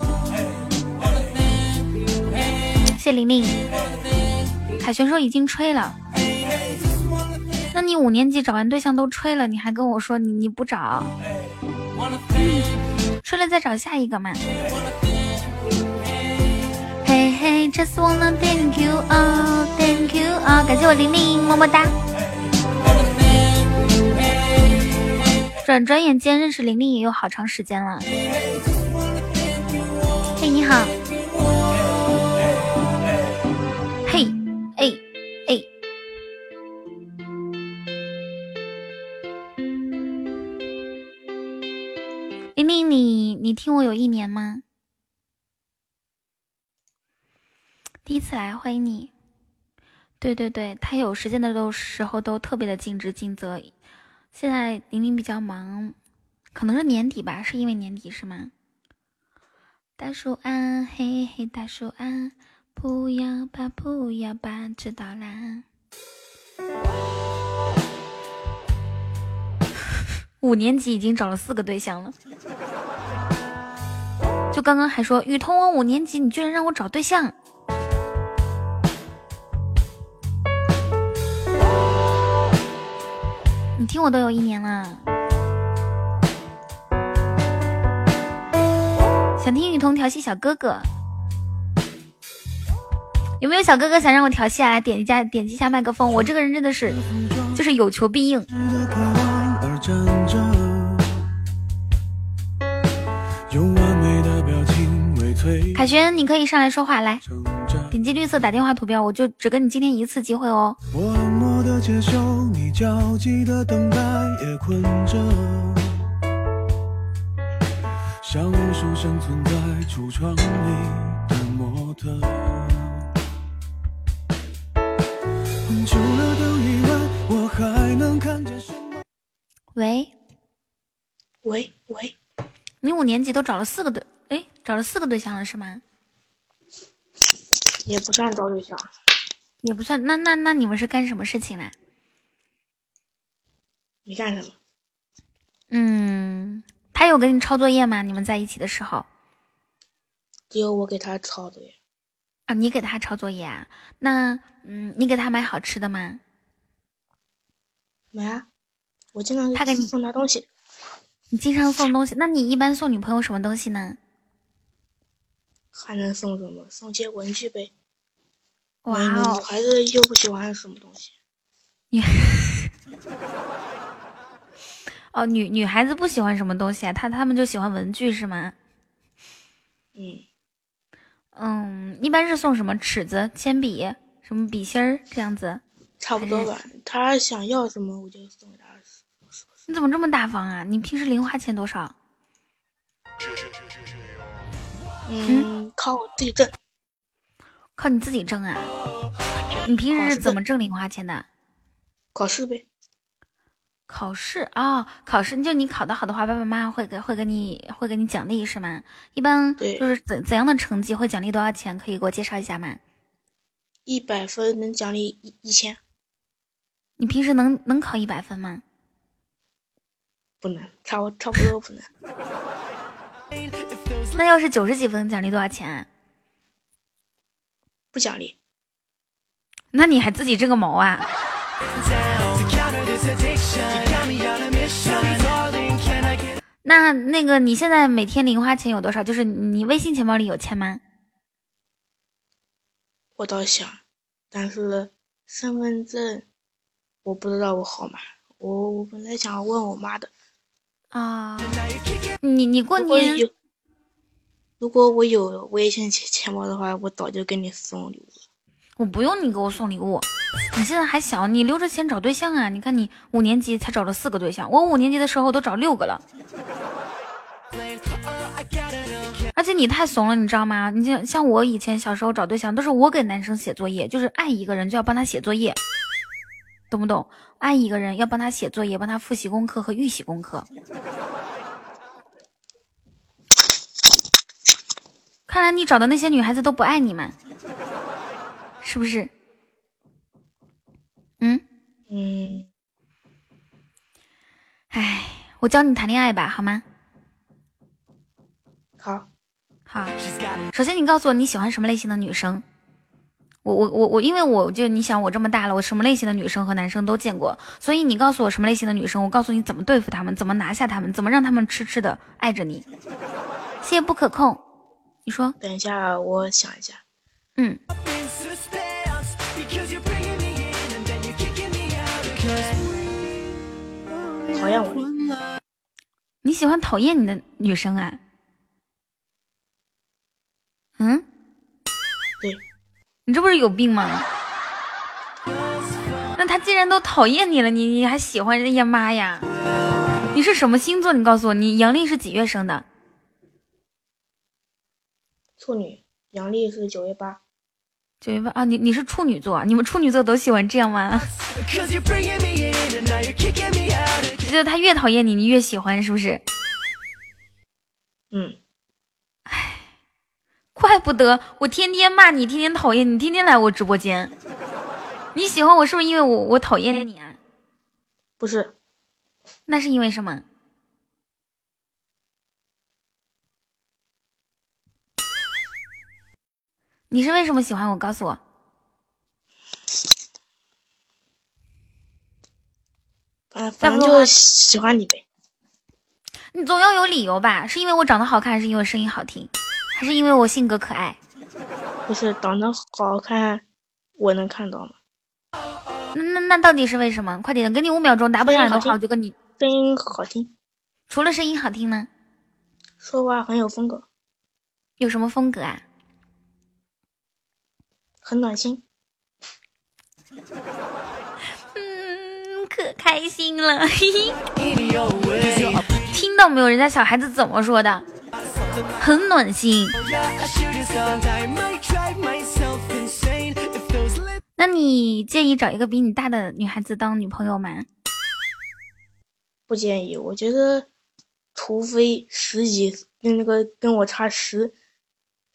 谢玲玲，凯旋说已经吹了。那你五年级找完对象都吹了，你还跟我说你你不找？吹了再找下一个嘛。嘿嘿，just wanna thank you all, thank you all，感谢我玲玲，么么哒。转转眼间认识玲玲也有好长时间了。嘿，你好。嘿，哎哎。玲玲，你你听我有一年吗？第一次来，欢迎你。对对对，他有时间的都时候都特别的尽职尽责。现在玲玲比较忙，可能是年底吧，是因为年底是吗？大叔啊，嘿嘿，大叔啊，不要吧，不要吧，知道啦。五年级已经找了四个对象了，就刚刚还说雨桐，我五年级，你居然让我找对象。你听我都有一年了，想听雨桐调戏小哥哥，有没有小哥哥想让我调戏啊？来点一下，点击一下麦克风。我这个人真的是，就是有求必应。用完美的表情为摧凯旋，你可以上来说话，来。点击绿色打电话图标，我就只给你今天一次机会哦。的接受你焦急的等待，也困着，像无数生存在橱窗里的模特。除了灯以外，我还能看见什么？喂，喂喂，你五年级都找了四个对，哎，找了四个对象了是吗？也不算找对象，也不算，那那那你们是干什么事情呢？没干什么。嗯，他有给你抄作业吗？你们在一起的时候？只有我给他抄的呀。啊，你给他抄作业啊？那嗯，你给他买好吃的吗？买啊，我经常他给你送他东西，你经常送东西，那你一般送女朋友什么东西呢？还能送什么？送些文具呗。哇哦，孩子又不喜欢什么东西。女哦，女女孩子不喜欢什么东西啊？她她们就喜欢文具是吗？嗯，嗯，一般是送什么尺子、铅笔、什么笔芯儿这样子。差不多吧。她想要什么我就送给她。你怎么这么大方啊？你平时零花钱多少？嗯，靠我自己挣。靠你自己挣啊？你平时是怎么挣零花钱的？考试呗。考试啊、考试就你考得好的话，爸爸妈妈会给会给你会给你奖励是吗？一般对就是怎怎样的成绩会奖励多少钱？可以给我介绍一下吗？一百分能奖励一一千，你平时能能考一百分吗？不能，差不差不多不能。*laughs* 那要是九十几分，奖励多少钱啊？不奖励。那你还自己挣个毛啊？那那个你现在每天零花钱有多少？就是你微信钱包里有钱吗？我倒想，但是身份证我不知道我号码。我我本来想问我妈的。啊，你你过年有，如果我有微信钱钱包的话，我早就给你送礼物了。我不用你给我送礼物，你现在还小，你留着钱找对象啊！你看你五年级才找了四个对象，我五年级的时候都找六个了。而且你太怂了，你知道吗？你像像我以前小时候找对象，都是我给男生写作业，就是爱一个人就要帮他写作业，懂不懂？爱一个人要帮他写作业，帮他复习功课和预习功课。看来你找的那些女孩子都不爱你们，是不是？嗯，嗯，唉，我教你谈恋爱吧，好吗？好，好，首先你告诉我你喜欢什么类型的女生。我我我我，因为我就你想我这么大了，我什么类型的女生和男生都见过，所以你告诉我什么类型的女生，我告诉你怎么对付他们，怎么拿下他们，怎么让他们痴痴的爱着你。谢谢不可控，你说，等一下，我想一下。嗯，讨厌我，你喜欢讨厌你的女生啊？嗯，对，你这不是有病吗？那他既然都讨厌你了，你你还喜欢人家妈呀？你是什么星座？你告诉我，你阳历是几月生的？处女，阳历是九月八。九月八啊，你你是处女座，你们处女座都喜欢这样吗？*laughs* 就是他越讨厌你，你越喜欢，是不是？嗯，怪不得我天天骂你，天天讨厌你，天天来我直播间。你喜欢我是不是因为我我讨厌你啊？不是，那是因为什么？你是为什么喜欢我？告诉我。反反正就喜欢你呗。你总要有理由吧？是因为我长得好看，还是因为声音好听，还是因为我性格可爱？不是长得好看，我能看到吗？那那那到底是为什么？快点，给你五秒钟，答不上来的话，我就跟你。声音好听，除了声音好听呢？说话很有风格，有什么风格啊？很暖心。嗯，可开心了，嘿嘿。听到没有？人家小孩子怎么说的？很暖心。那你介意找一个比你大的女孩子当女朋友吗？不建议，我觉得，除非十几跟那个跟我差十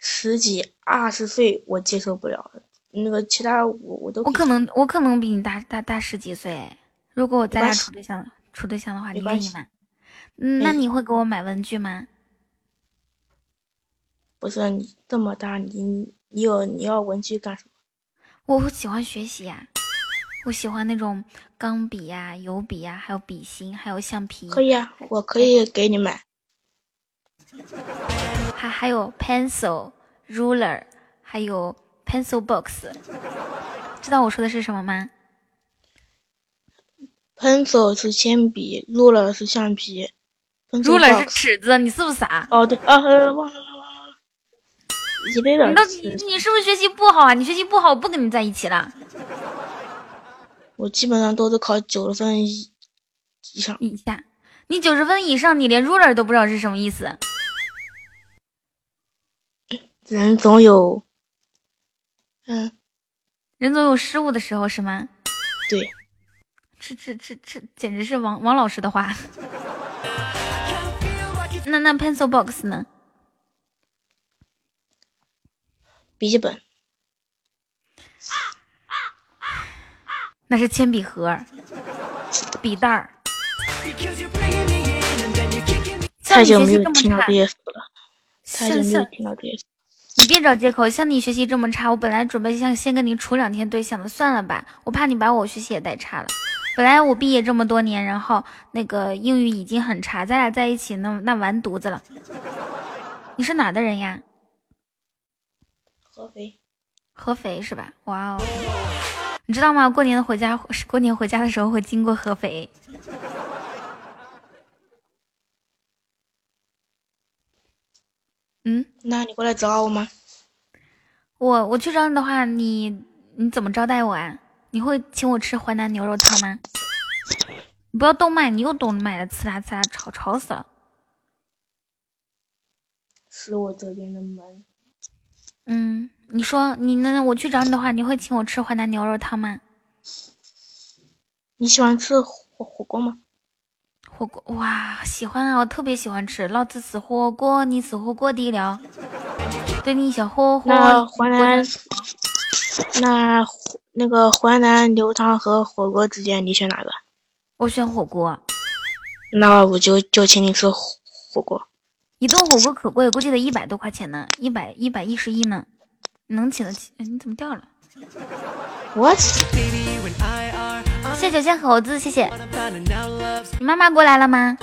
十几二十岁，我接受不了。那个其他我我都我可能我可能比你大大大十几岁。如果我咱俩处对象处对象的话，你愿意吗？嗯，那你会给我买文具吗？不是你这么大，你你有你要文具干什么？我喜欢学习呀、我喜欢那种钢笔呀、油笔呀，还有笔芯，还有橡皮，可以啊，我可以给你买。还还有 pencil、ruler，还有 pencil box。知道我说的是什么吗？pencil 是铅笔，ruler 是橡皮 ruler 是尺子，你是不是傻？哦对啊，呃忘了忘了忘了，一杯的你到底你是不是学习不好啊？你学习不好，我不跟你在一起了。我基本上都是考九十分以以上。以下，你九十分以上，你连 ruler 都不知道是什么意思。人总有，嗯，人总有失误的时候，是吗？对，这这这这简直是王王老师的话。*laughs* 那那 pencil box 呢？笔记本那是铅笔盒、笔袋儿。像太久没有听到差这些词了，太久像没有听到这些词。你别找借口，像你学习这么差，我本来准备想先跟你处两天对象的，算了吧，我怕你把我学习也带差了。本来我毕业这么多年，然后那个英语已经很差，咱俩在一起那那完犊子了。你是哪的人呀？合肥，合肥是吧？哇哦，你知道吗？过年回家，过年回家的时候会经过合肥。嗯，那你过来找我吗？我我去找你的话，你你怎么招待我啊？你会请我吃淮南牛肉汤吗？你不要动麦，你又动麦了，呲啦呲啦，吵吵死了。是我这边的门。嗯，你说你那我去找你的话，你会请我吃淮南牛肉汤吗？你喜欢吃火火锅吗？火锅哇，喜欢啊，我特别喜欢吃。老子吃火锅，你吃火锅底料，对你小火火。那淮南，那那个淮南牛汤和火锅之间，你选哪个？我选火锅，那我就就请你吃火火锅。一顿火锅可贵，估计得一百多块钱呢，一百一百一十一呢，能请得起？哎你怎么掉了？What？谢谢小猴子，谢谢。你妈妈过来了吗？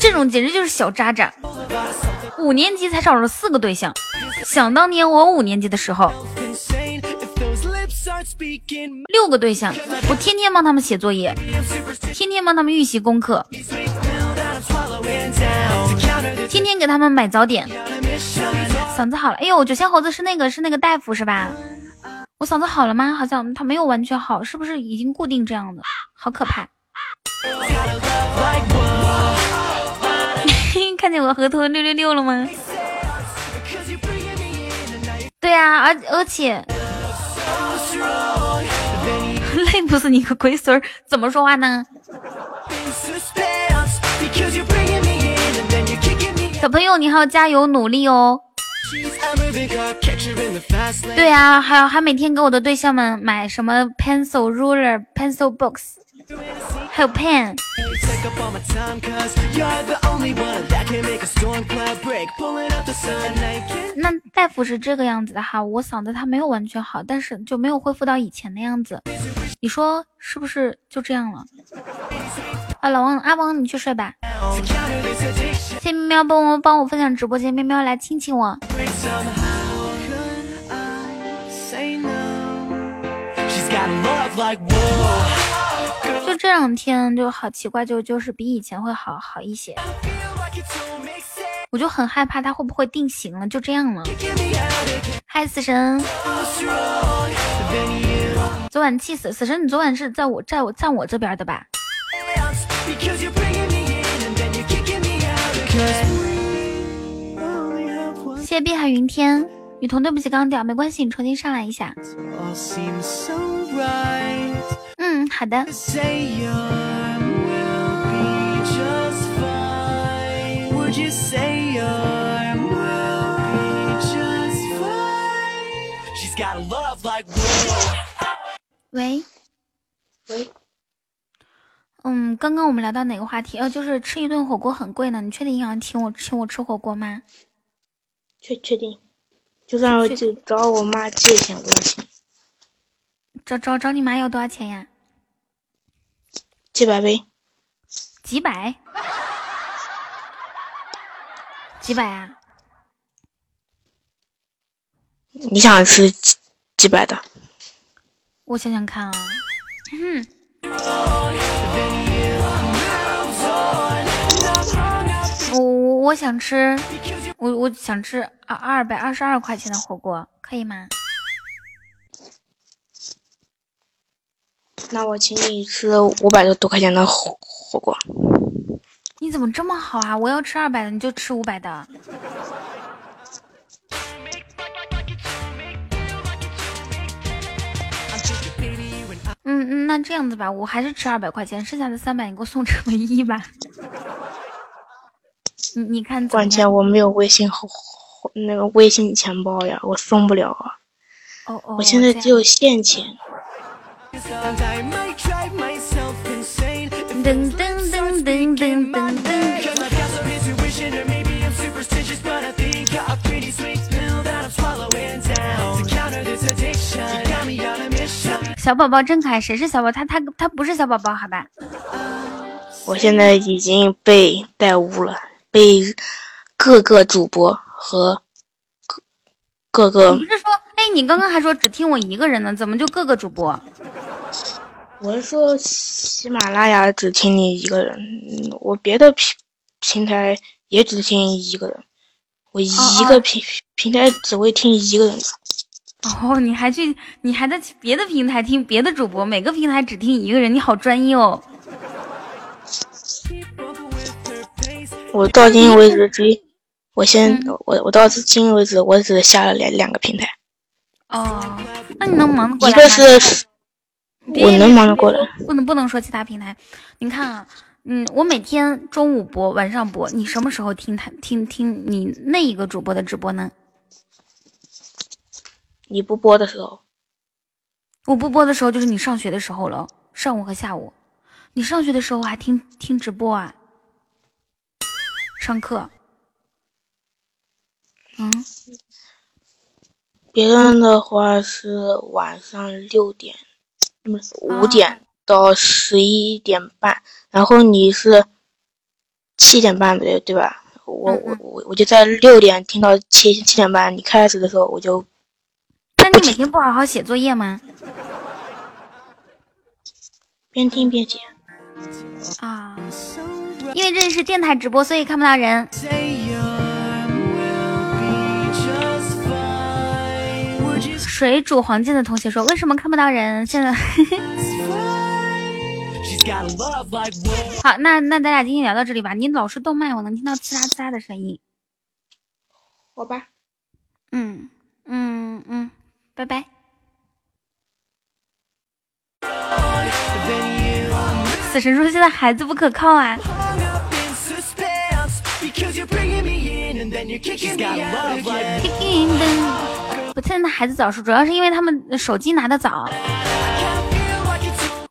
这种简直就是小渣渣，五年级才找了四个对象。想当年我五年级的时候，六个对象，我天天帮他们写作业，天天帮他们预习功课，天天给他们买早点。嗓子好了，哎呦，九仙猴子是那个是那个大夫是吧？我嗓子好了吗？好像他没有完全好，是不是已经固定这样的？好可怕！*laughs* 看见我额头六六六了吗？对呀、而而且 *laughs* 累不死你个龟孙儿，怎么说话呢？小朋友，你还要加油努力哦。对啊，还有还每天给我的对象们买什么 pencil ruler、pencil box，还有 pen。那大夫是这个样子的哈，我嗓子它没有完全好，但是就没有恢复到以前的样子。你说是不是就这样了？啊，老王阿王，你去睡吧。谢喵喵帮我帮我分享直播间，喵喵来亲亲我。就这两天就好奇怪，就就是比以前会好好一些。我就很害怕他会不会定型了，就这样了。嗨，死神！昨晚气死死神，你昨晚是在我在我在我这边的吧？谢谢碧海云天，雨桐，对不起，刚刚掉，没关系，你重新上来一下。嗯，好的。喂，喂，嗯，刚刚我们聊到哪个话题？呃，就是吃一顿火锅很贵呢。你确定想请我请我吃火锅吗？确确定，就算我去找我妈借钱，我要请找找找你妈要多少钱呀？几百呗。几百？几百啊？你想吃几几百的？我想想看啊，嗯，我我我想吃，我我想吃二二百二十二块钱的火锅，可以吗？那我请你吃五百多块钱的火火锅。你怎么这么好啊？我要吃二百的，你就吃五百的。嗯嗯，那这样子吧，我还是吃二百块钱，剩下的三百你给我送成唯一吧。你你看？关键我没有微信和那个微信钱包呀，我送不了啊。哦哦，我现在只有现钱。噔噔噔噔噔噔噔。小宝宝真可爱，谁是小宝？他他他不是小宝宝，好吧？我现在已经被带污了，被各个主播和各各个，你不是说，哎，你刚刚还说只听我一个人呢，怎么就各个主播？我是说喜马拉雅只听你一个人，嗯我别的平平台也只听一个人，我一个平平台只会听一个人。哦，你还去，你还在别的平台听别的主播，每个平台只听一个人，你好专一哦。我到今为止 *laughs* 只，我先我我到今为止我只下了两两个平台，哦，那你能忙得过来一个？是我能忙得过来。不能不能说其他平台。你看啊，嗯，我每天中午播，晚上播，你什么时候听他听听你那一个主播的直播呢？你不播的时候，我不播的时候就是你上学的时候了，上午和下午。你上学的时候还听听直播啊？上课？嗯，别人的话是晚上六点，不是五点到十一点半，然后你是七点半对对吧？我我我我就在六点听到七七点半，你开始的时候我就那你每天不好好写作业吗？*laughs* 边听边写。啊，因为这里是电台直播，所以看不到人。水煮黄金的同学说：“为什么看不到人？现在 *laughs* 好，那那咱俩今天聊到这里吧。你老是动麦，我能听到呲啦呲啦的声音。好吧，嗯嗯嗯，拜拜。死神说现在孩子不可靠啊。我现在的孩子早熟，主要是因为他们手机拿的早。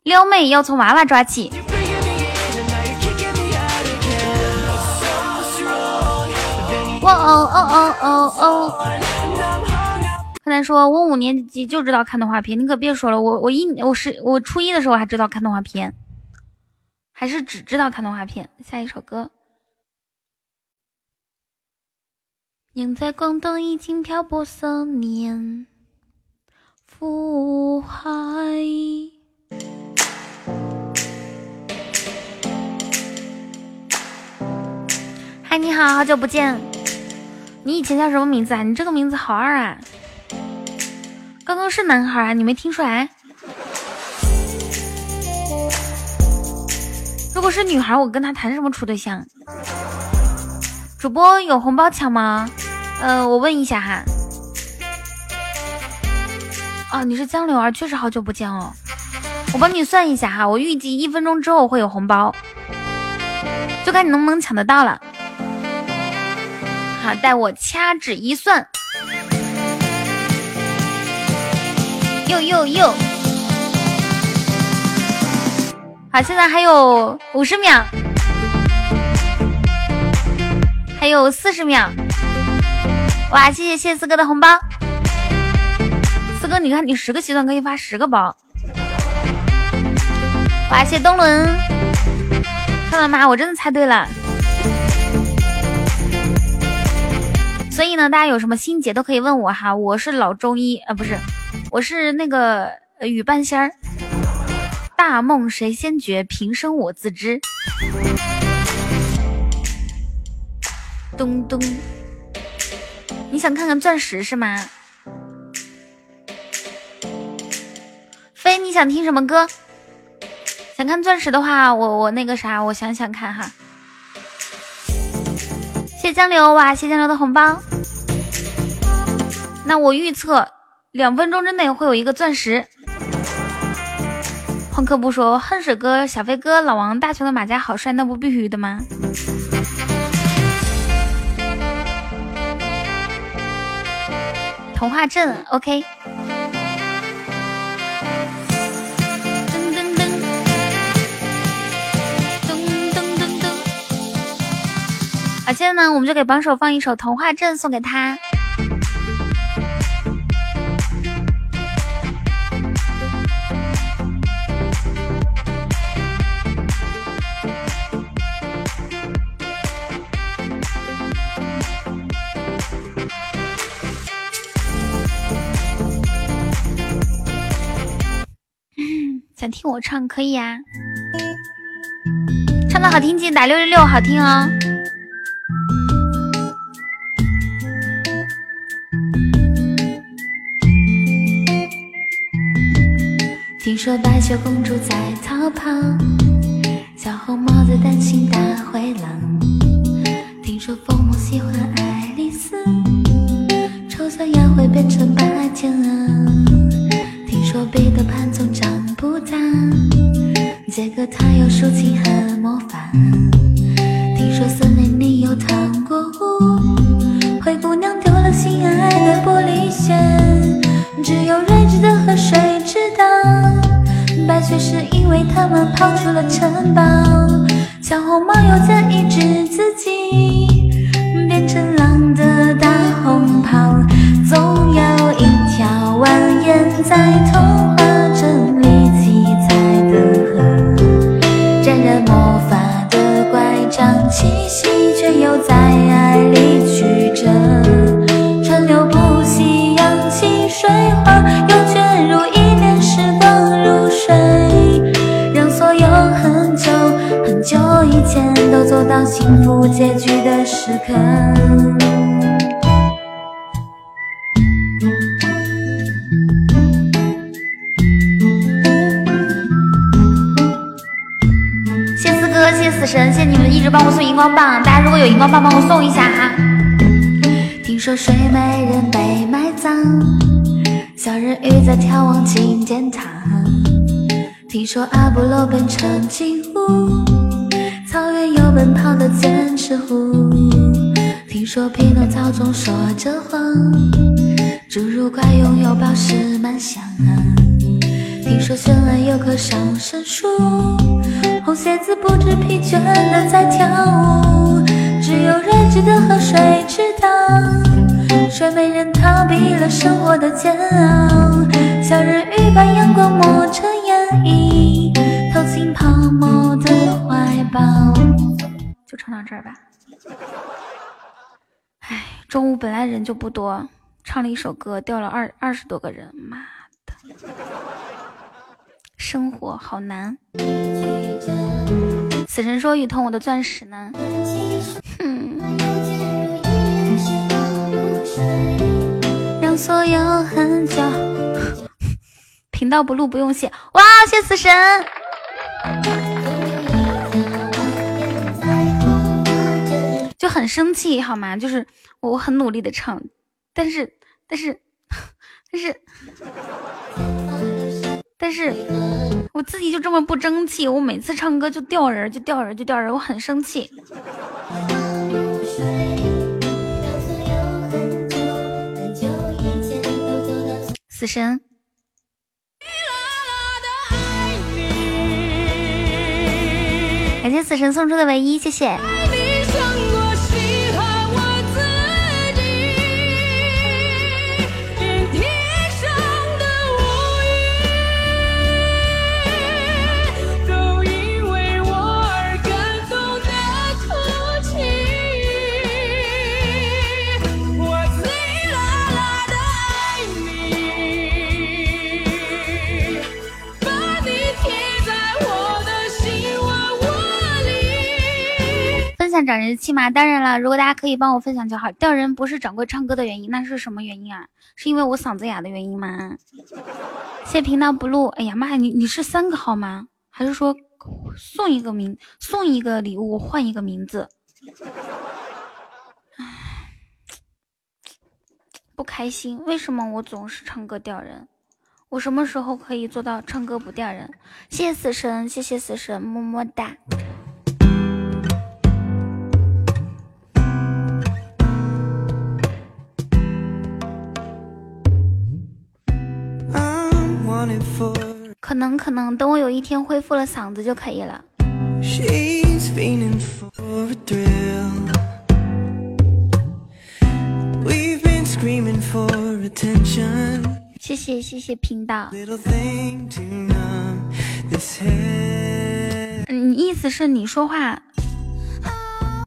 撩妹要从娃娃抓起。哇哦哦哦哦哦！柯南说：“我五年级就知道看动画片，你可别说了，我我一我是我初一的时候还知道看动画片，还是只知道看动画片。”下一首歌。人在广东已经漂泊三年，苦海。嗨，你好，好久不见。你以前叫什么名字啊？你这个名字好二啊！刚刚是男孩啊，你没听出来？如果是女孩，我跟他谈什么处对象？主播有红包抢吗？呃，我问一下哈。哦，你是江流儿，确实好久不见哦。我帮你算一下哈，我预计一分钟之后会有红包，就看你能不能抢得到了。好，待我掐指一算。哟哟哟！好，现在还有五十秒，还有四十秒。哇，谢谢谢四哥的红包。四哥，你看你十个阶段可以发十个包。哇，谢东伦，看到吗？我真的猜对了。所以呢，大家有什么心结都可以问我哈，我是老中医啊，不是，我是那个雨半仙儿。大梦谁先觉？平生我自知。咚咚，你想看看钻石是吗？飞，你想听什么歌？想看钻石的话，我我那个啥，我想想看哈。谢江流哇，谢江流的红包。那我预测两分钟之内会有一个钻石。旷课不说，恨水哥、小飞哥、老王、大雄的马甲好帅，那不必须的吗？童话镇，OK。噔噔噔，噔噔噔噔。好，现在呢，我们就给榜首放一首《童话镇》，送给他。听我唱可以呀，唱的好听记得打六六六，好听哦。听说白雪公主在逃跑，说阿波罗变成金乌，草原有奔跑的剑齿虎。听说匹诺曹总说着谎，侏儒怪拥有宝石满箱。听说悬崖有棵上神树，红鞋子不知疲倦的在跳舞，只有睿智的河水知道，睡美人逃避了生活的煎熬，小人鱼把阳光抹成到这儿吧。唉，中午本来人就不多，唱了一首歌，掉了二二十多个人，妈的，生活好难。死神说：“雨桐，我的钻石呢？”哼，让所有很久。*laughs* 频道不录不用谢，哇，谢死神！就很生气好吗？就是我很努力的唱，但是但是但是但是我自己就这么不争气，我每次唱歌就掉人，就掉人，就掉人，我很生气。死神。感谢死神送出的唯一，谢谢。涨人气吗？当然了，如果大家可以帮我分享就好。掉人不是掌柜唱歌的原因，那是什么原因啊？是因为我嗓子哑的原因吗？谢谢频道不录。哎呀妈呀，你你是三个号吗？还是说送一个名送一个礼物换一个名字？唉，不开心。为什么我总是唱歌掉人？我什么时候可以做到唱歌不掉人？谢谢死神，谢谢死神，么么哒。可能可能等我有一天恢复了嗓子就可以了。She's feeling for a thrill. We've been screaming for attention. 谢谢谢谢频道。嗯，意思是你说话，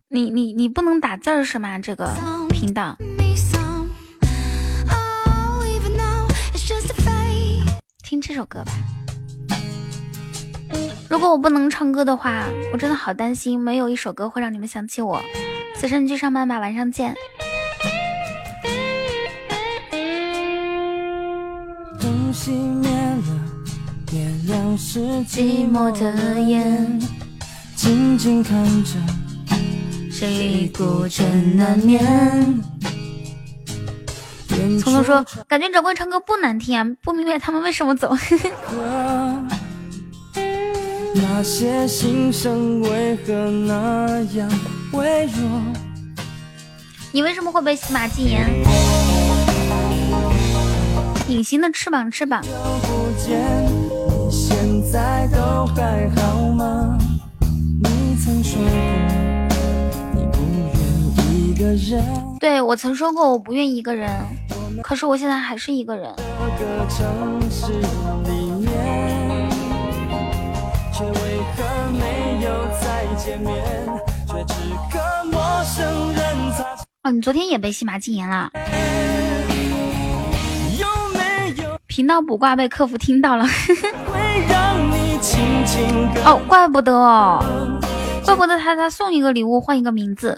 你你你不能打字儿是吗？这个频道听这首歌吧。如果我不能唱歌的话，我真的好担心，没有一首歌会让你们想起我。此生你去上班吧，晚上见。灯熄灭了，点亮是寂寞的眼，静静看着谁孤枕难眠。远聪聪说，感觉掌柜唱歌不难听啊，不明白他们为什么走。歌，*laughs* 那些心声为何那样微弱？你为什么会被喜马禁言？隐形的翅膀，翅膀。不见你现在都还好吗？你曾说过你不愿一个人，对我曾说过我不愿意一个人，可是我现在还是一个人。多个城市里面，却为何没有再见面？却只和陌生人擦肩。哦，你昨天也被喜马禁言了，有没有频道补挂被客服听到了。会让你轻轻跟哦，怪不得哦，怪不得他他送一个礼物换一个名字。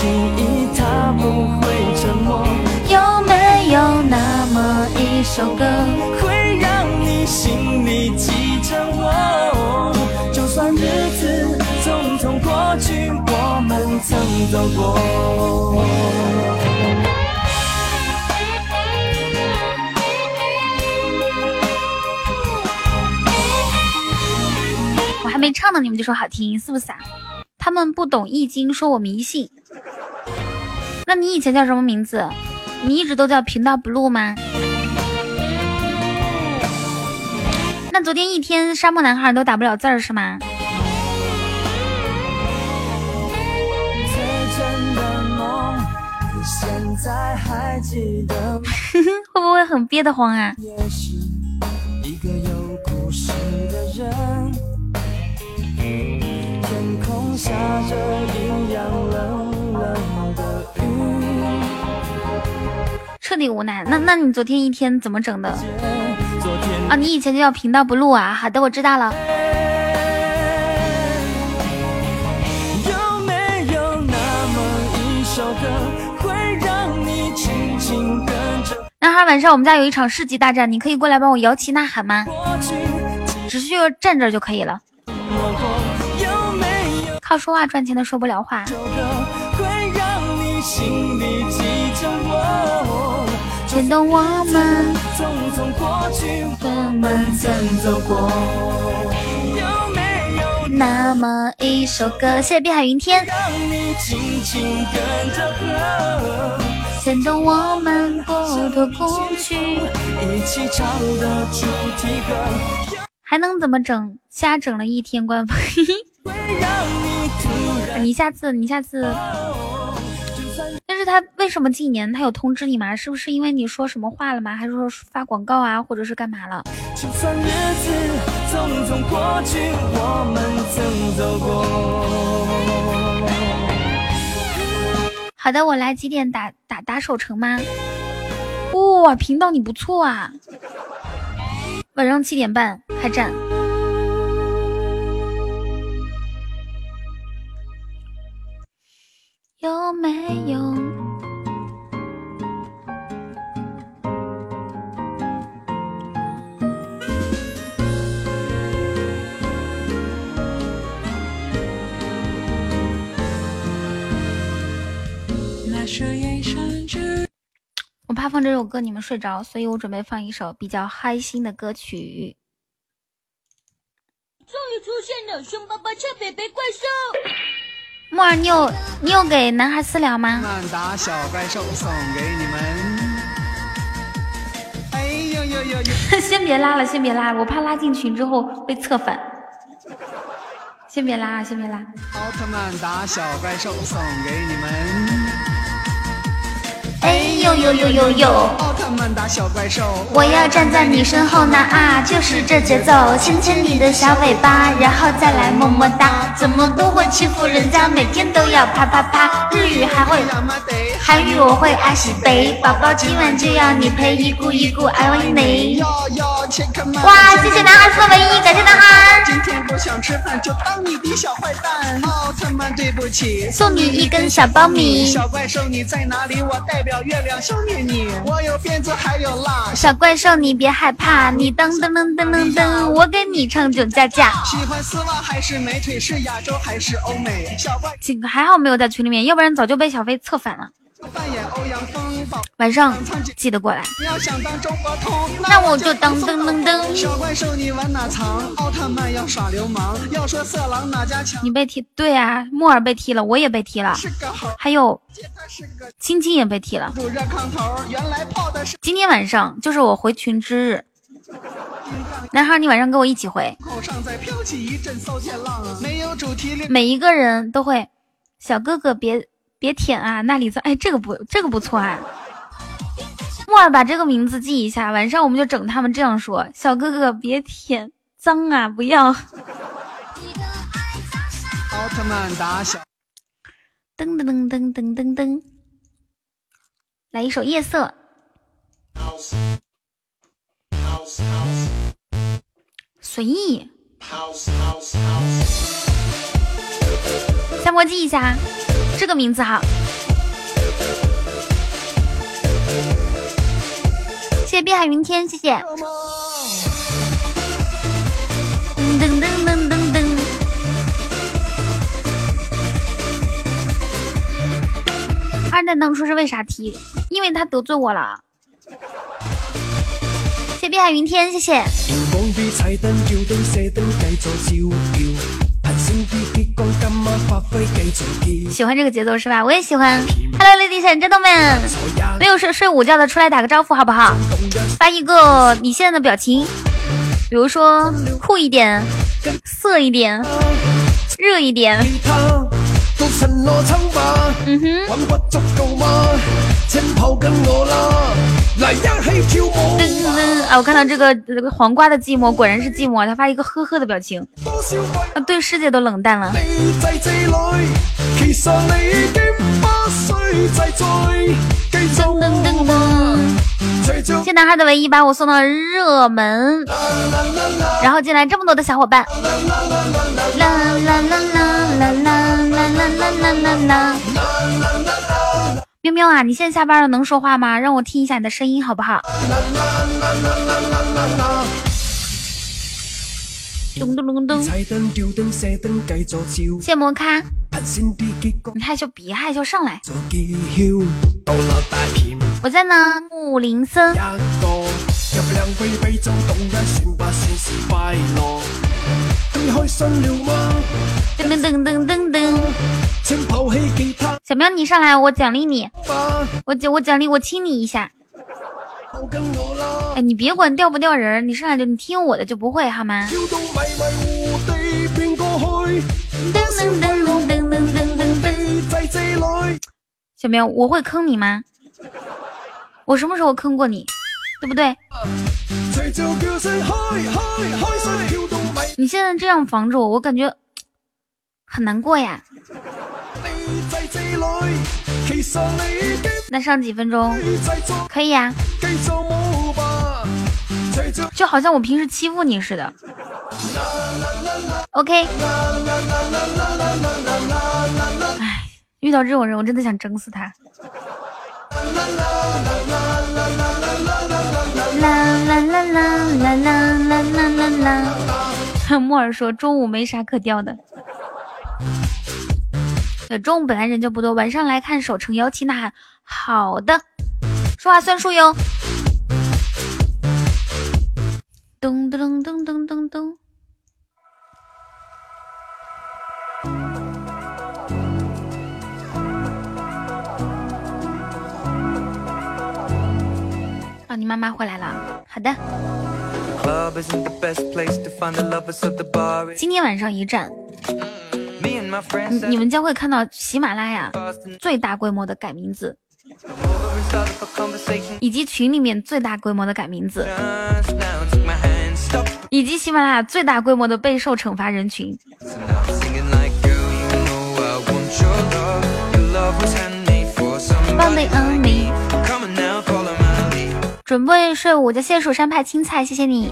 去？记忆它不会沉默。有没有那么一首歌？会让你心里记着我。就算日子匆匆过去，我们曾走过。我还没唱呢，你们就说好听，是不是啊？他们不懂易经，说我迷信。那你以前叫什么名字？你一直都叫频道 blue 吗？那昨天一天沙漠男孩都打不了字儿是吗？会不会很憋得慌啊？一个有故事的人。下着一样冷冷的雨。彻底无奈。那那你昨天一天怎么整的啊？你以前就叫频道不录啊？好的，我知道了。有没有那么一首歌，会让你轻轻跟着男孩，晚上我们家有一场世纪大战，你可以过来帮我摇旗呐喊吗？只需要站这儿就可以了。靠说话赚钱的说不了话。牵动我们匆匆过去，我们曾走过有没有那么一首歌。谢谢碧海云天，让你轻轻跟着和？牵动我们过的过去。一起唱的主题歌。还能怎么整？瞎整了一天官方。你下次，你下次。但是他为什么今年他有通知你吗？是不是因为你说什么话了吗？还是说发广告啊，或者是干嘛了？好的，我来几点打打打守城吗？哇，频道你不错啊！晚上七点半开战。有没有？*tsk* 我怕放这首歌你们睡着，所以我准备放一首比较嗨心的歌曲。终于出现了，凶巴巴俏北北怪兽。木儿，你有你有给男孩私聊吗？打小怪兽送给你们。哎呦呦呦呦！*laughs* 先别拉了，先别拉了，我怕拉进群之后被策反。先别拉啊，先别拉。奥特曼打小怪兽送给你们。哎呦呦呦呦呦！奥特曼打小怪兽，我要站在你身后呢啊！就是这节奏，牵牵你的小尾巴，然后再来么么哒。怎么都会欺负人家，每天都要啪啪啪。日语还会，韩语我会阿西贝。宝宝今晚就要你陪，一咕一咕爱我你。哇，谢谢男孩送的唯一，感谢男孩。今天不想吃饭，就当你的小坏蛋。奥特曼对不起，送你一根小苞米。小怪兽你在哪里？我代表月亮消灭你。我有辫子还有蜡。小怪兽你别害怕，你噔噔噔噔噔噔，我给你唱酒驾驾。喜欢丝袜还是美腿？是亚洲还是欧美？小怪还好没有在群里面，要不然早就被小飞策反了。扮演欧阳锋，晚上记得过来。那我就当噔噔噔。小怪兽你往哪藏？奥特曼要耍流氓。要说色狼哪家强？你被踢，对啊，木耳被踢了，我也被踢了，还有青青也被踢了。今天晚上就是我回群之日，*laughs* 男孩你晚上跟我一起回。每一个人都会，小哥哥别别舔啊，那里子，哎，这个不这个不错啊。木耳把这个名字记一下，晚上我们就整他们这样说：小哥哥别舔，脏啊，不要。奥特曼打小。噔噔噔噔噔噔噔，来一首夜色。随意。下播记一下，这个名字哈。谢谢碧海云天，谢谢。噔噔噔噔噔。二蛋当初是为啥踢？因为他得罪我了。谢谢碧海云天，谢谢。喜欢这个节奏是吧？我也喜欢。Hello，ladies and gentlemen，没有睡睡午觉的出来打个招呼好不好？发一个你现在的表情，比如说酷一点、色一点、热一点。嗯哼。啊！我看到这个这个黄瓜的寂寞，果然是寂寞。他发一个呵呵的表情，啊，对世界都冷淡了。谢谢男孩的唯一把我送到热门，然后进来这么多的小伙伴。啦啦啦啦啦啦啦啦啦啦啦！喵喵啊，你现在下班了，能说话吗？让我听一下你的声音好不好？咚咚咚咚！谢摩咖，你害羞别害羞，上来。我在呢，木林森。噔噔噔噔噔噔！小喵，你上来，我奖励你，我奖我奖励我亲你一下。哎，你别管掉不掉人，你上来就你听我的就不会好吗？小喵，我会坑你吗？我什么时候坑过你？对不对？你现在这样防着我，我感觉很难过呀。那上几分钟可以呀，就好像我平时欺负你似的。OK。哎，遇到这种人，我真的想整死他。啦啦啦啦啦啦啦啦啦啦！*laughs* 木耳说中午没啥可钓的。对，中午本来人就不多，晚上来看守城妖气呐喊。好的，说话算数哟。噔噔噔噔噔噔。哦，你妈妈回来了。好的。今天晚上一站，你们将会看到喜马拉雅最大规模的改名字，以及群里面最大规模的改名字，以及喜马拉雅最大规模的备受惩罚人群。准备睡午觉，谢谢蜀山派青菜，谢谢你。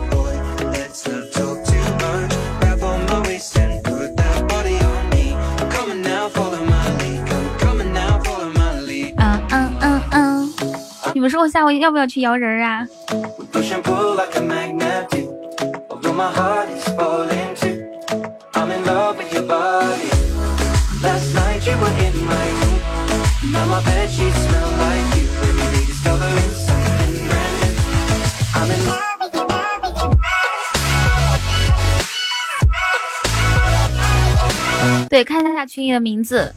你们说我下午要不要去摇人啊？*laughs* 对，看一下群里的名字，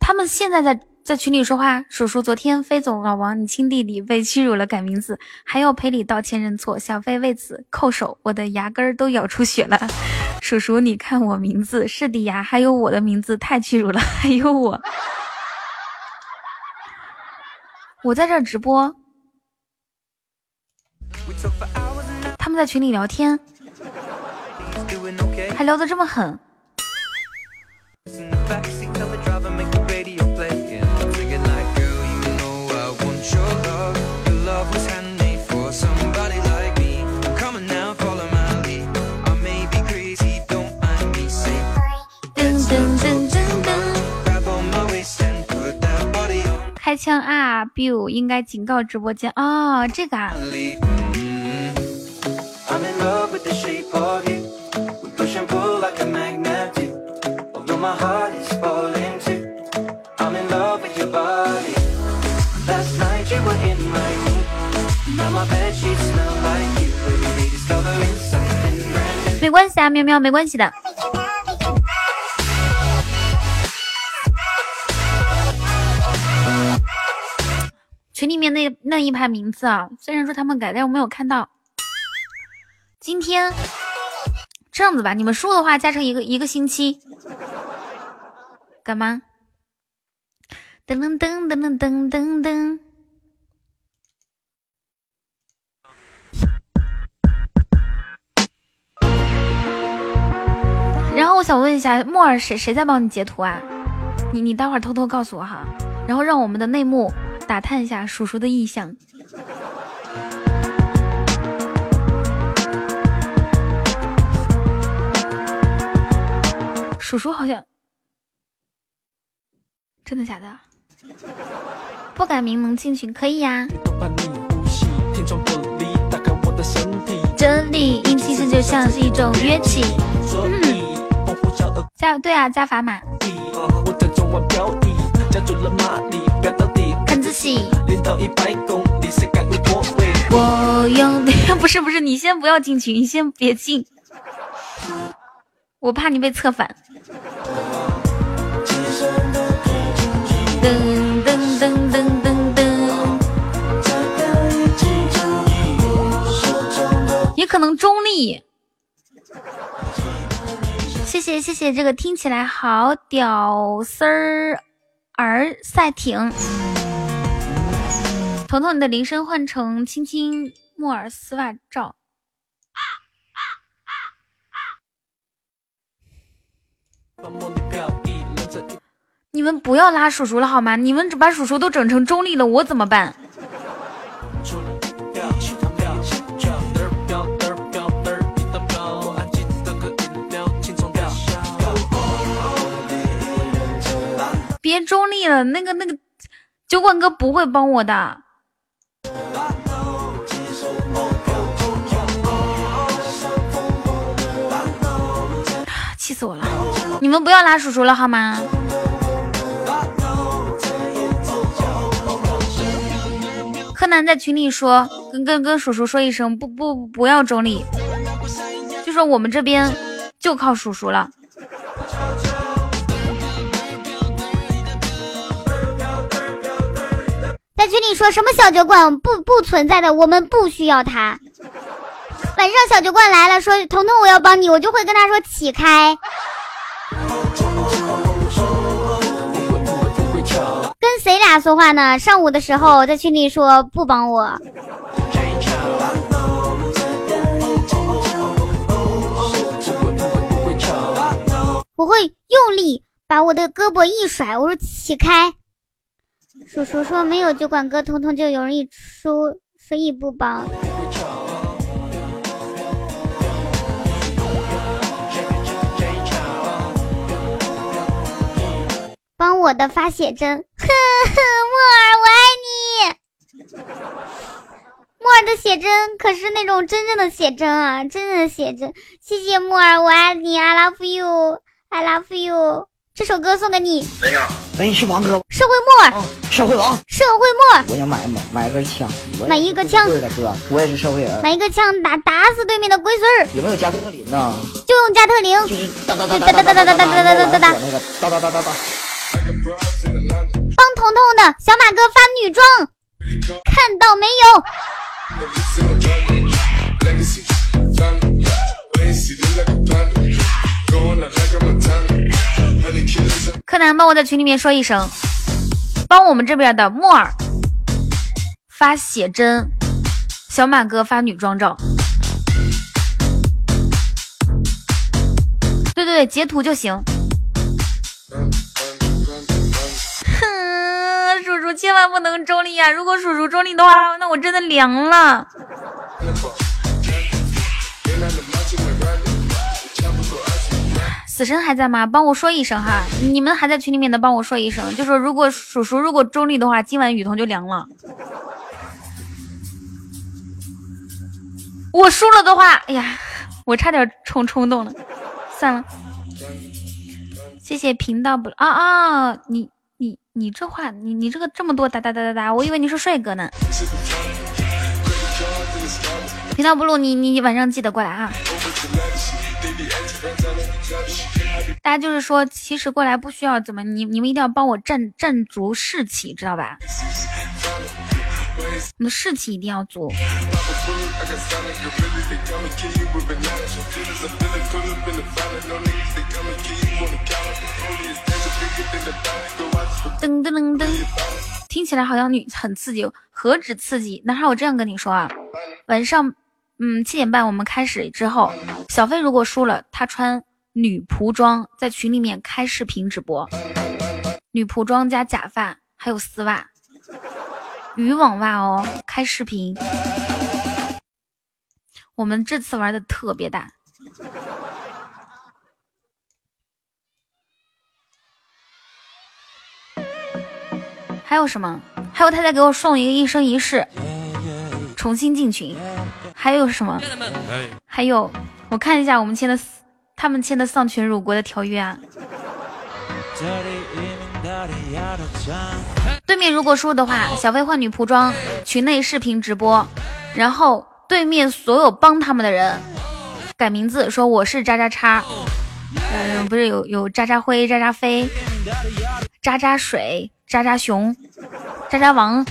他们现在在在群里说话。叔叔，昨天飞总老王，你亲弟弟被屈辱了，改名字，还要赔礼道歉认错。小飞为此叩首，我的牙根都咬出血了。*laughs* 叔叔，你看我名字是的呀，还有我的名字太屈辱了，还有我，我在这直播，他们在群里聊天，还聊得这么狠。开枪啊！biu 应该警告直播间。哦，这个啊。没关系啊，喵喵，没关系的。面那那一排名字啊，虽然说他们改，但我没有看到。今天这样子吧，你们输的话加成一个一个星期，干嘛？噔噔噔噔噔噔噔。然后我想问一下，木耳谁谁在帮你截图啊？你你待会儿偷偷告诉我哈，然后让我们的内幕。打探一下叔叔的意向。叔叔好像真的假的？不改名能进群？可以呀。这里阴气声就像是一种乐器。嗯，加对啊，加砝码。我用 *laughs* 不是不是，你先不要进群，你先别进，我怕你被策反。噔噔噔噔噔噔，也可能中立。谢谢谢谢，这个听起来好屌丝儿，赛艇。彤彤，你的铃声换成亲亲木耳丝袜照。你们不要拉叔叔了好吗？你们把叔叔都整成中立了，我怎么办？别中立了，那个那个酒馆哥不会帮我的。气死我了！你们不要拉叔叔了好吗？柯南在群里说，跟跟跟叔叔说一声，不不不要整理，就说我们这边就靠叔叔了。在群里说什么小酒馆不不存在的，我们不需要他。*laughs* 晚上小酒馆来了，说彤彤我要帮你，我就会跟他说起开。跟谁俩说话呢？上午的时候在群里说不帮我。我会用力把我的胳膊一甩，我说起开。叔叔说没有酒馆哥，彤彤就容易输，所以不帮。帮我的发写真，哼哼，木耳我爱你。木耳的写真可是那种真正的写真啊，真正的写真。谢谢木耳，我爱你，I love you，I love you。这首歌送给你。谁呀？哎，是王哥。社会木耳，社会王，社会木耳。我想买买买根枪，买一个枪。对的哥，我也是社会人。买一个枪打打死对面的龟孙儿。有没有加特林呢？就用加特林。就是哒哒哒哒哒哒哒哒哒哒哒哒哒。那个哒哒哒哒哒。帮彤彤的小马哥发女装，看到没有？柯南，帮我在群里面说一声，帮我们这边的木耳发写真，小马哥发女装照。对对对，截图就行。千万不能中立呀！如果叔叔中立的话，那我真的凉了。死神还在吗？帮我说一声哈！你们还在群里面的，帮我说一声，就说如果叔叔如果中立的话，今晚雨桐就凉了。我输了的话，哎呀，我差点冲冲动了，算了。谢谢频道不啊啊！你你这话，你你这个这么多哒哒哒哒哒，我以为你是帅哥呢。频道不录，你你晚上记得过来啊。大家就是说，其实过来不需要怎么，你你们一定要帮我站站足士气，知道吧？你的士气一定要足。噔噔噔噔，听起来好像女很刺激，何止刺激？男孩我这样跟你说啊，晚上，嗯，七点半我们开始之后，小飞如果输了，他穿女仆装在群里面开视频直播，女仆装加假发，还有丝袜，渔网袜哦，开视频。我们这次玩的特别大。还有什么？还有他在给我送一个一生一世，重新进群。还有什么？还有，我看一下我们签的，他们签的丧权辱国的条约啊。对面如果输的话，小飞换女仆装，群内视频直播，然后对面所有帮他们的人改名字，说我是渣渣叉，嗯，不是有有渣渣灰、渣渣飞、渣渣水。渣渣熊，渣渣王，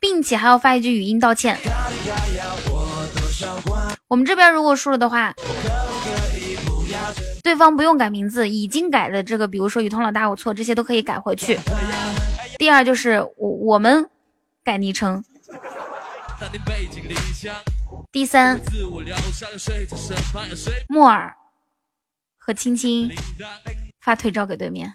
并且还要发一句语音道歉。我们这边如果输了的话，对方不用改名字，已经改的这个，比如说雨桐老大我错，这些都可以改回去。第二就是我我们改昵称。第三，木耳和青青发腿照给对面。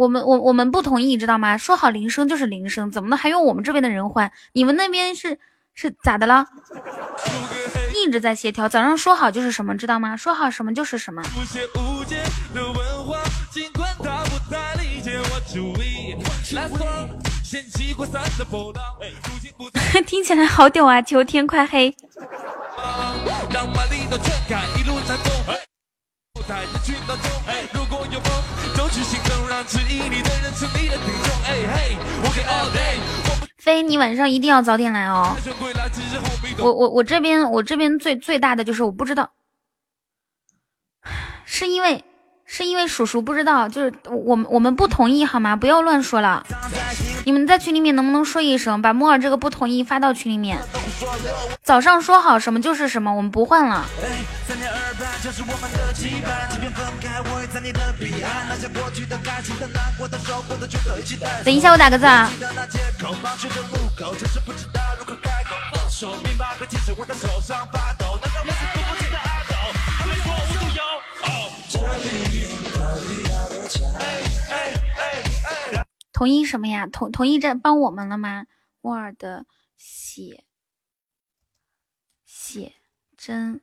我们我我们不同意，知道吗？说好铃声就是铃声，怎么能还用我们这边的人换？你们那边是是咋的了？一直在协调，早上说好就是什么，知道吗？说好什么就是什么。*laughs* 听起来好屌啊！秋天快黑。飞，你晚上一定要早点来哦。我我我这边我这边最最大的就是我不知道，是因为。是因为叔叔不知道，就是我们我们不同意好吗？不要乱说了。你们在群里面能不能说一声，把木耳这个不同意发到群里面？早上说好什么就是什么，我们不换了。等一下，我打个字啊。同意什么呀？同同意这帮我们了吗？木耳的写写真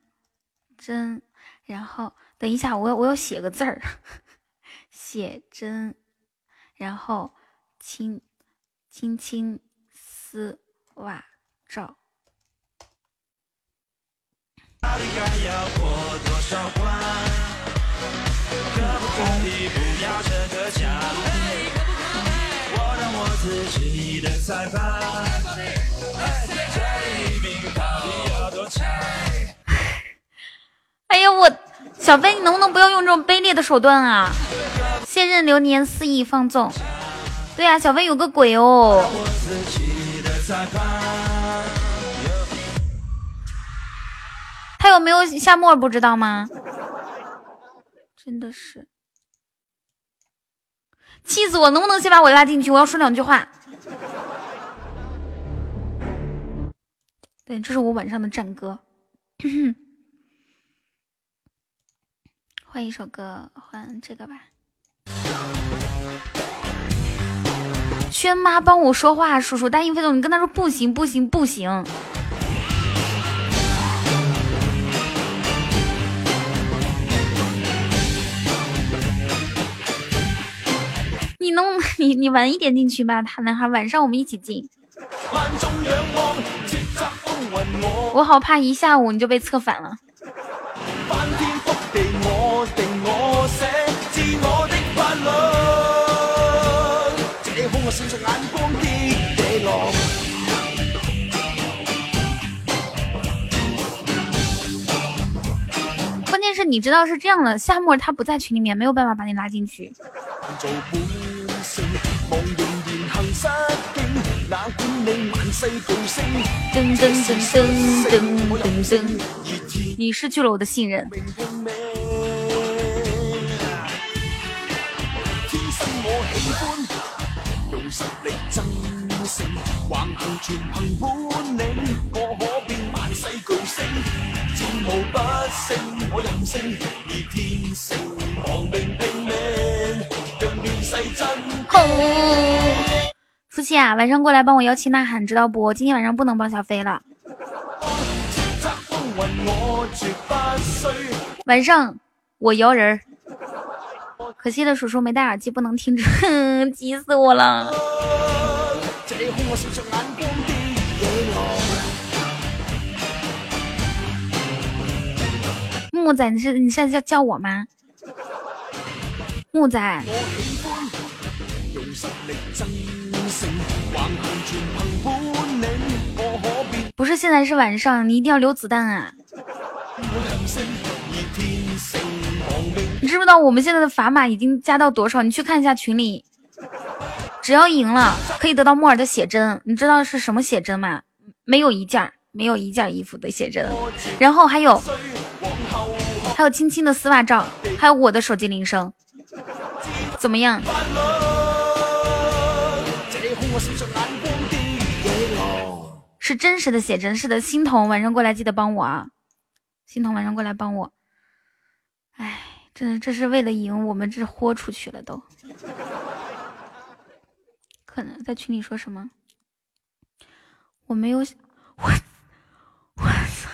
真，然后等一下，我我要写个字儿，*laughs* 写真，然后亲亲亲丝袜照。自己的裁判哎呀，我小飞，你能不能不要用这种卑劣的手段啊？现任流年肆意放纵。对呀，小飞有个鬼哦。他有没有夏沫不知道吗？真的是气死我！能不能先把我拉进去？我要说两句话。对，这是我晚上的战歌。*clears throat* 换一首歌，换这个吧。轩妈帮我说话，叔叔答应飞总，你跟他说不行，不行，不行。你能 *laughs* 你你晚一点进去吧，他男孩晚上我们一起进。我好怕一下午你就被策反了。你知道是这样的，夏沫他不在群里面，没有办法把你拉进去。噔噔噔噔噔噔噔，你失去了我的信任。夫妻啊，晚上过来帮我摇旗呐喊，知道不？今天晚上不能帮小飞了。晚上我摇人儿，可惜的叔叔没戴耳机，不能听着，*laughs* 急死我了。木仔，你是你现在叫叫我吗？木仔，不是现在是晚上，你一定要留子弹啊！你知不知道我们现在的砝码已经加到多少？你去看一下群里，只要赢了可以得到木耳的写真，你知道是什么写真吗？没有一件，没有一件衣服的写真，然后还有还有青青的丝袜照，还有我的手机铃声，怎么样？是真实的写真，是的，心彤晚上过来记得帮我啊，心彤晚上过来帮我。哎，这这是为了赢，我们这是豁出去了都。可能在群里说什么？我没有，我我操！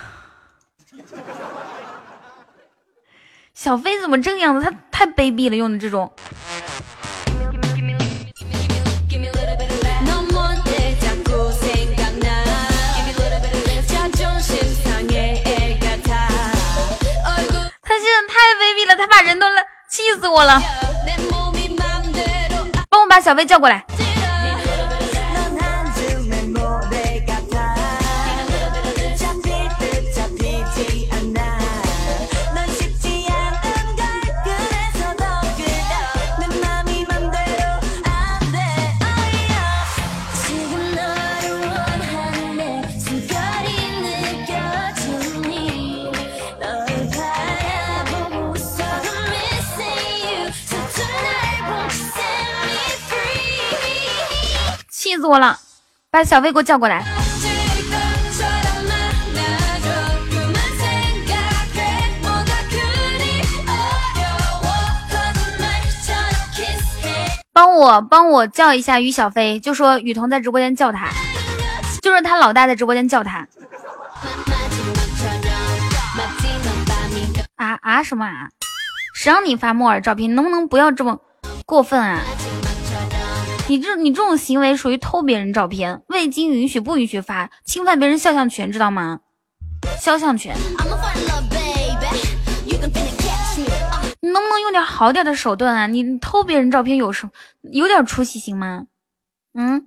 小飞怎么这个样子？他太卑鄙了，用的这种。他现在太卑鄙了，他把人都来气死我了！帮我把小飞叫过来。死我了！把小飞给我叫过来。帮我帮我叫一下于小飞，就说雨桐在直播间叫他，就是他老大在直播间叫他。啊啊什么啊？谁让你发木耳照片？能不能不要这么过分啊？你这你这种行为属于偷别人照片，未经允许不允许发，侵犯别人肖像权，知道吗？肖像权。你能不能用点好点的手段啊？你偷别人照片有什有点出息行吗？嗯？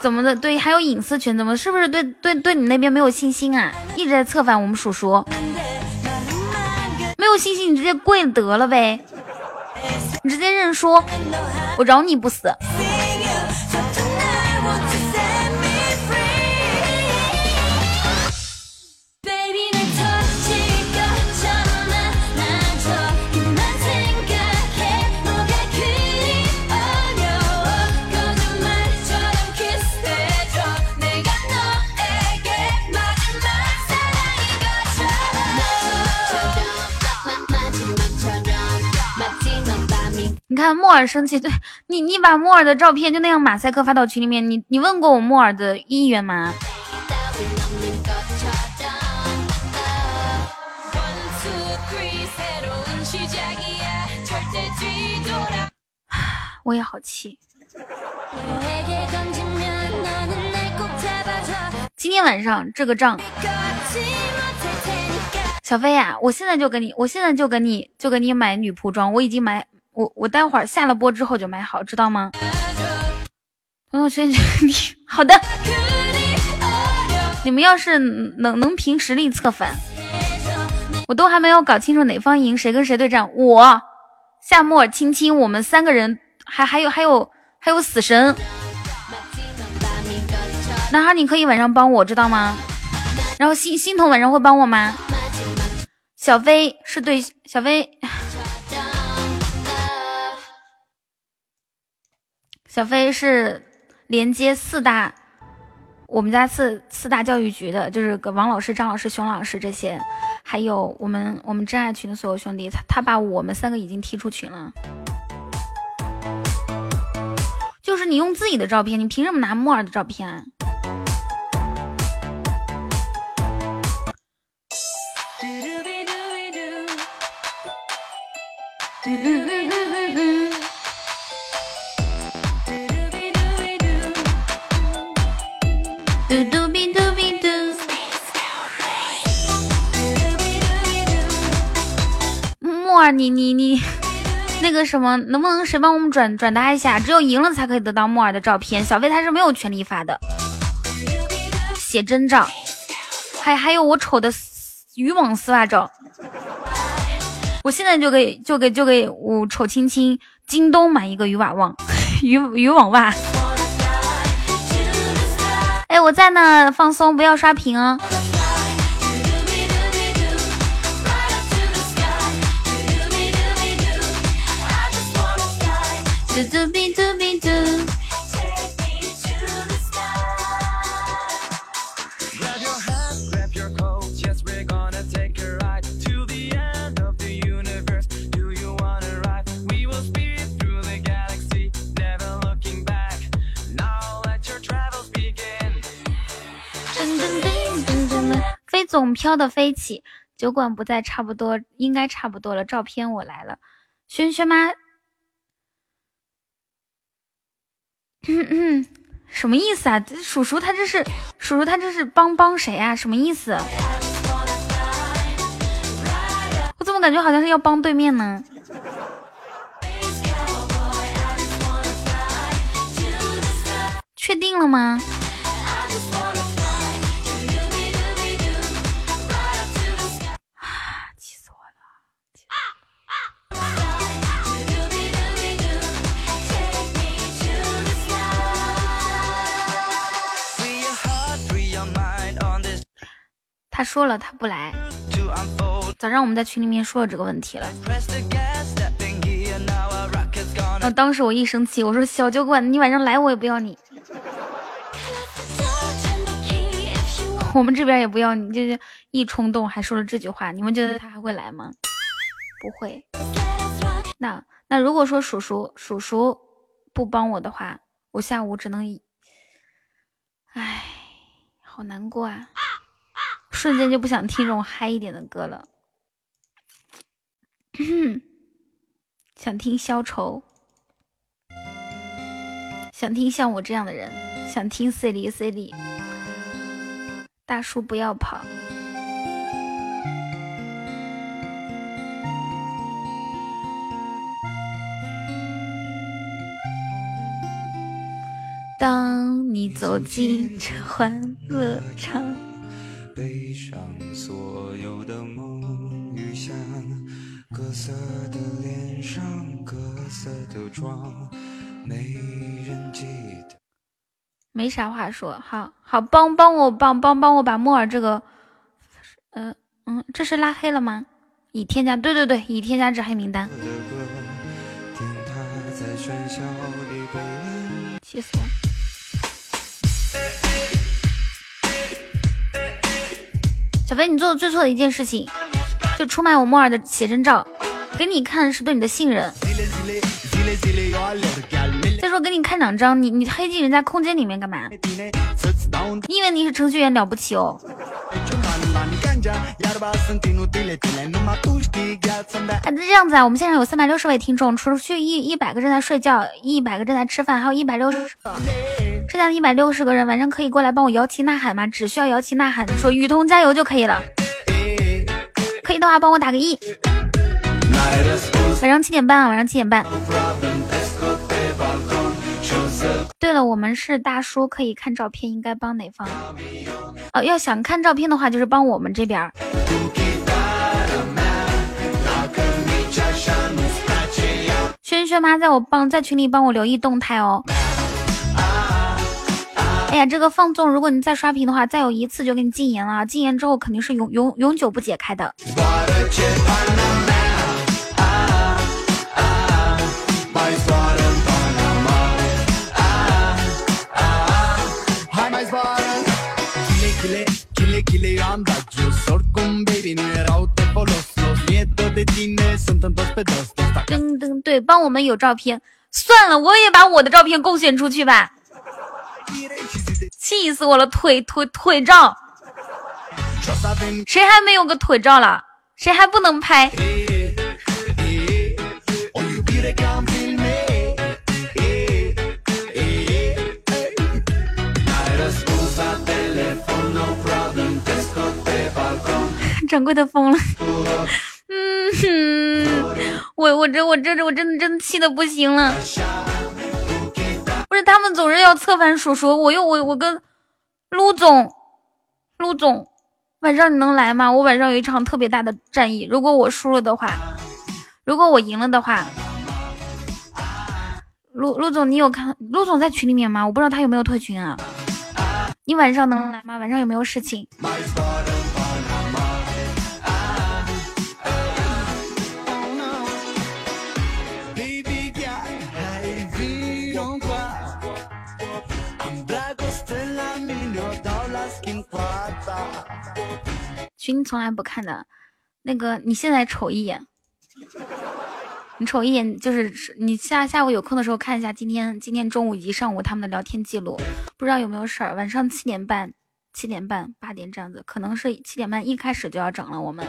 怎么的？对，还有隐私权，怎么是不是对对对你那边没有信心啊？一直在策反我们叔叔，没有信心你直接跪得了呗，你直接认输，我饶你不死。看木耳生气，对你，你把木耳的照片就那样马赛克发到群里面，你你问过我木耳的意愿吗？*sighs* 我也好气。今天晚上这个账，小飞呀、我现在就给你，我现在就给你，就给你买女仆装，我已经买，我我待会儿下了播之后就买好，知道吗？朋友圈 *laughs* 好的，你们要是能能凭实力策反，我都还没有搞清楚哪方赢，谁跟谁对战，我夏木尔、青青，我们三个人，还还有还有还有死神，男孩你可以晚上帮我，知道吗？然后心心彤晚上会帮我吗？小飞是对小飞，小飞是连接四大，我们家四四大教育局的，就是王老师、张老师、熊老师这些，还有我们我们真爱群的所有兄弟，他他把我们三个已经踢出群了。就是你用自己的照片，你凭什么拿木耳的照片啊？木耳，你你你，那个什么，能不能谁帮我们转转达一下？只有赢了才可以得到木耳的照片，小飞他是没有权利发的。写真照，还还有我丑的渔网丝袜照，我现在就给就给就给我丑青青京东买一个渔网网渔渔网袜。哎，我在呢，放松，不要刷屏哦。嘟嘟比嘟比嘟。飞总飘的飞起，酒馆不在，差不多应该差不多了。照片我来了，轩轩妈，嗯嗯，什么意思啊？叔叔他这是叔叔他这是帮帮谁啊？什么意思？我怎么感觉好像是要帮对面呢？确定了吗？他说了他不来，早上我们在群里面说了这个问题了。啊！当时我一生气，我说小酒馆，你晚上来我也不要你，我们这边也不要你，就是一冲动还说了这句话。你们觉得他还会来吗？不会。那那如果说叔叔叔叔不帮我的话，我下午只能，唉，好难过啊！瞬间就不想听这种嗨一点的歌了，想听消愁，想听像我这样的人，想听 C 里 C 里，大叔不要跑。当你走进这欢乐场。背上所有的梦与想，各色的脸上，各色的妆，没人记得。没啥话说，好好帮帮我帮帮帮我把木耳这个，嗯、呃、嗯，这是拉黑了吗？已添加，对对对，已添加至黑名单。气死我！小飞，你做的最错的一件事情，就出卖我木耳的写真照，给你看是对你的信任。再说给你看两张，你你黑进人家空间里面干嘛？你以为你是程序员了不起哦？哎，那这样子啊，我们现场有三百六十位听众，除去一一百个正在睡觉，一百个正在吃饭，还有一百六十个，剩下的一百六十个人晚上可以过来帮我摇旗呐喊吗？只需要摇旗呐喊，说雨桐加油就可以了。可以的话帮我打个一。晚上七点半啊，晚上七点半。对了，我们是大叔，可以看照片，应该帮哪方？哦，要想看照片的话，就是帮我们这边。轩轩妈在我帮在群里帮我留意动态哦。哎呀，这个放纵，如果你再刷屏的话，再有一次就给你禁言了，禁言之后肯定是永永永久不解开的。噔噔，对，帮我们有照片，算了，我也把我的照片贡献出去吧。气死我了，腿腿腿照，谁还没有个腿照了？谁还不能拍？掌柜的疯了，嗯哼。我我这我这我真的真的气的不行了。不是他们总是要策反叔叔，我又我我跟陆总，陆总，晚上你能来吗？我晚上有一场特别大的战役，如果我输了的话，如果我赢了的话，陆陆总你有看陆总在群里面吗？我不知道他有没有退群啊。你晚上能来吗？晚上有没有事情？群从来不看的，那个你现在瞅一眼，你瞅一眼就是你下下午有空的时候看一下今天今天中午以及上午他们的聊天记录，不知道有没有事儿。晚上七点半、七点半、八点这样子，可能是七点半一开始就要整了。我们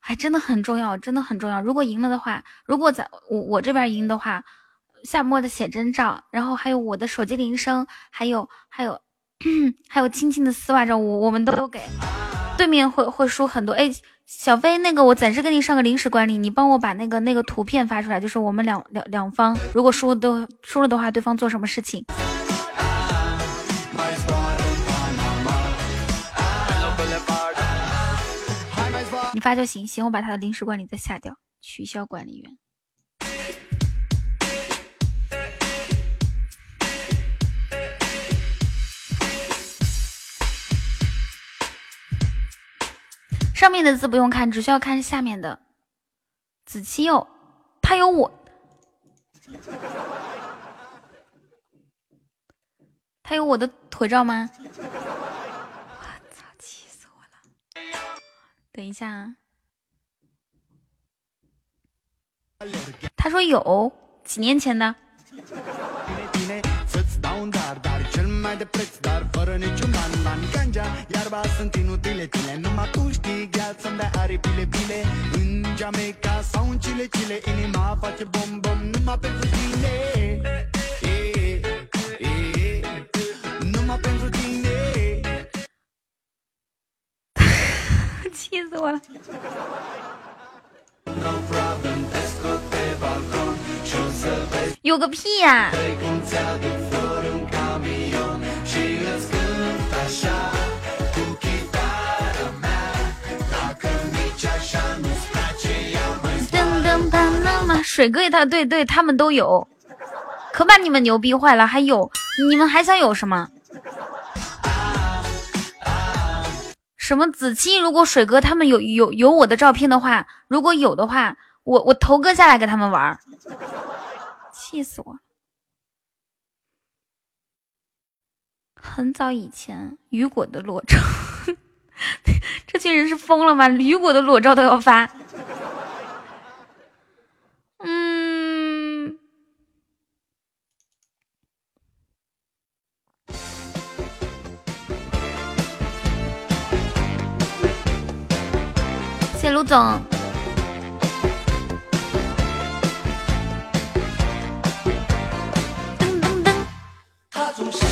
还真的很重要，真的很重要。如果赢了的话，如果在我我这边赢的话，夏末的写真照，然后还有我的手机铃声，还有还有 *clears throat* 还有青青的丝袜照，我我们都都给。对面会会输很多。哎，小飞，那个我暂时给你上个临时管理，你帮我把那个那个图片发出来，就是我们两两两方如果输都输了的话，对方做什么事情？你发就行，行，我把他的临时管理再下掉，取消管理员。上面的字不用看，只需要看下面的。子期哟，他有我，他有我的腿照吗？我操，气死我了！等一下，啊，他说有，几年前的。mai de preț, dar fără niciun ban Ban, ganja, iarba sunt inutile tine Numai tu știi. Gheață să-mi dai aripile bile În Jamaica sau în Chile, Chile Inima face bom-bom numai pentru tine. E, e, e, Numai pentru tine. *laughs* Ce zon? No problem, let's go pe balcon Și o să vezi Eu că pia! Trec în țea de flori un camion. 噔噔噔噔嘛，水哥他对对，他们都有，可把你们牛逼坏了。还有，你们还想有什么？什么子期？如果水哥他们有有有我的照片的话，如果有的话，我我头割下来给他们玩。气死我！很早以前，雨果的裸照，*laughs* 这群人是疯了吗？雨果的裸照都要发。嗯，谢卢总。总是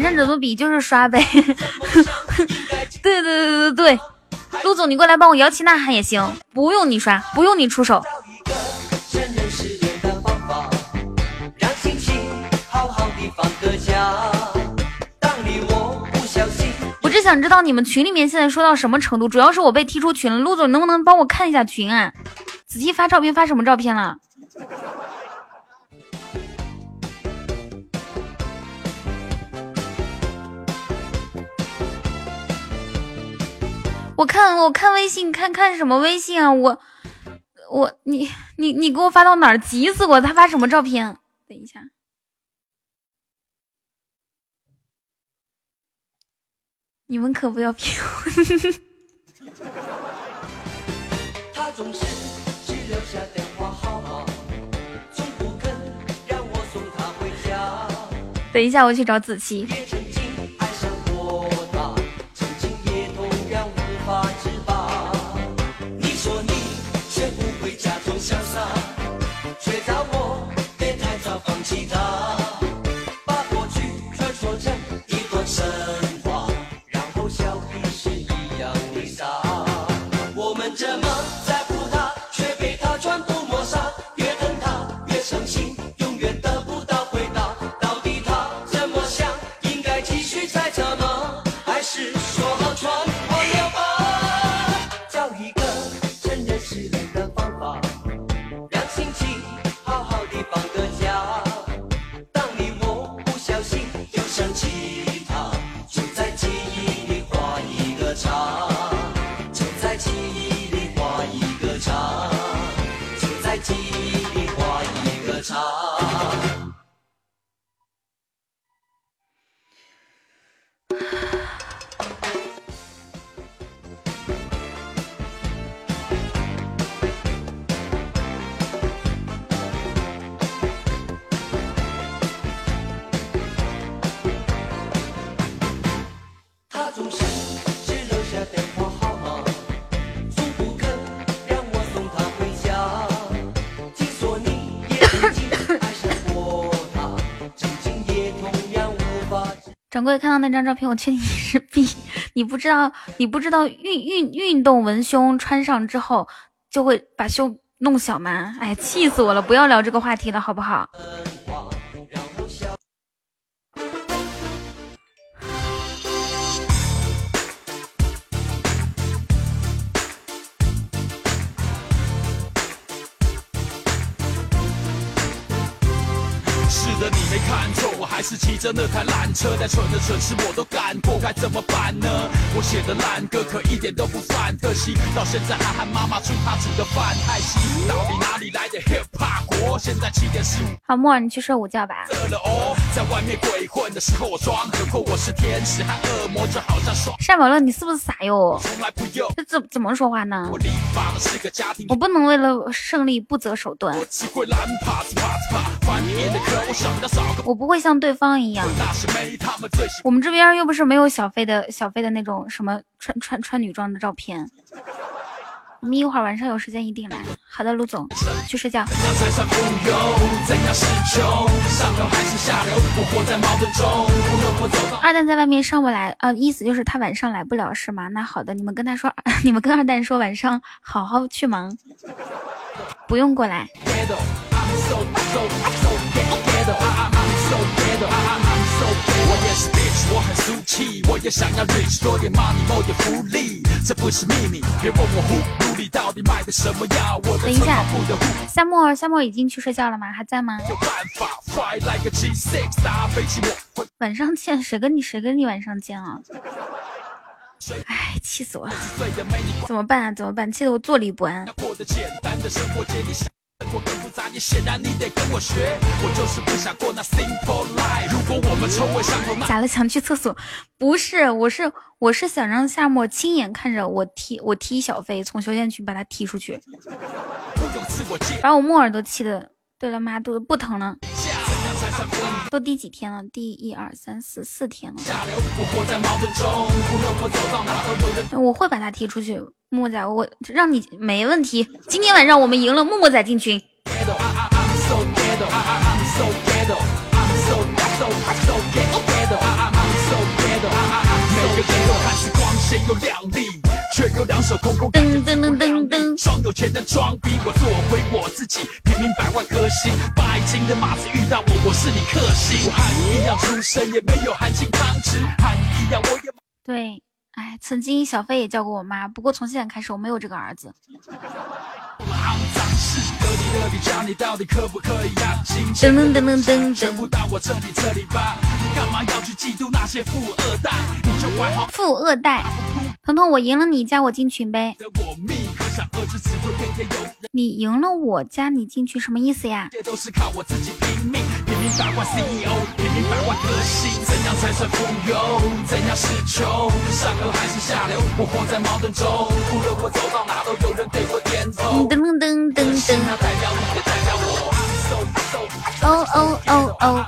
反正怎么比就是刷呗。*laughs* 对对对对对，陆总你过来帮我摇旗呐喊也行，不用你刷，不用你出手。我只想知道你们群里面现在说到什么程度，主要是我被踢出群了。陆总，能不能帮我看一下群啊？子期发照片发什么照片了？我看我看微信看看什么微信啊？我我你你你给我发到哪儿？急死我他发什么照片等一下，你们可不要骗我。等一下我去找子琪。掌柜看到那张照片，我确定你是 *laughs* B。你不知道，你不知道运运运动文胸穿上之后就会把胸弄小吗？哎，气死我了！不要聊这个话题了，好不好？着那台烂车，再蠢的蠢事我都干过，该怎么办呢？我写的烂歌可一点都不犯特惜，到现在还喊妈妈煮她煮的饭太稀。到底哪里来的 hip hop 国？现在七点十五好，莫儿，你去睡午觉吧。了哦，在外面鬼混的时候我装，何况我是天使和恶魔，就好像爽。单宝乐，你是不是傻哟？从来不用，这怎怎么说话呢？我立法的是个家庭，我不能为了胜利不择手段，我只会懒啪子啪子啪，翻脸的课我少的少个，我不会像对方一样。我们这边又不是没有小飞的小飞的那种什么穿穿穿女装的照片。我们一会儿晚上有时间一定来。好的，陆总，去睡觉。二蛋在外面上不来啊，意思就是他晚上来不了是吗？那好的，你们跟他说，*laughs* 你们跟二蛋说晚上好好去忙，不用过来。我也是 bitch，我很俗气，我也想要 rich，多点 money，谋点福利，这不是秘密。别问我 who，努力到底卖的什么药？我的等一下夏沫，夏沫已经去睡觉了吗？还在吗？有办法 fly like a G6，搭飞机我会晚上见，谁跟你谁跟你晚上见啊？哎，气死我了！怎么办啊？怎么办？气得我坐立不安。过得简单的生活，接你生活更复杂，也显然你得跟我学。我就是不想过那 simple life。如果我们臭味相投，那咋了？想去厕所？不是，我是我是想让夏沫亲眼看着我踢我踢小飞，从修仙区把他踢出去，把我木耳都气的。对了妈，肚子不疼了。都第几天了？第一二三四四天了。我活在矛盾中，无论我走到哪都有人。我会把他踢出去，木木仔，我让你没问题。今天晚上我们赢了，木木仔进群。却有两手空空，感觉噔噔噔噔装有钱的装逼，我做回我自己，平民百万颗星，拜金的马子遇到我，我是你克星，我和你一样出身，也没有含金汤匙，和你一样我也。对，哎，曾经小飞也叫过我妈，不过从现在开始我没有这个儿子。噔噔噔噔噔富二代，彤彤，我赢了你，加我进群呗。你赢了我，加你进去什么意思呀？这都是靠我自己拼命，平民百万 CEO，平民一百万个心，怎样才算富有？怎样是穷？上流还是下流？我活在矛盾中，无论我走到哪都有人对我点头。噔噔噔噔噔，那代表你，也代表我。哦哦哦哦，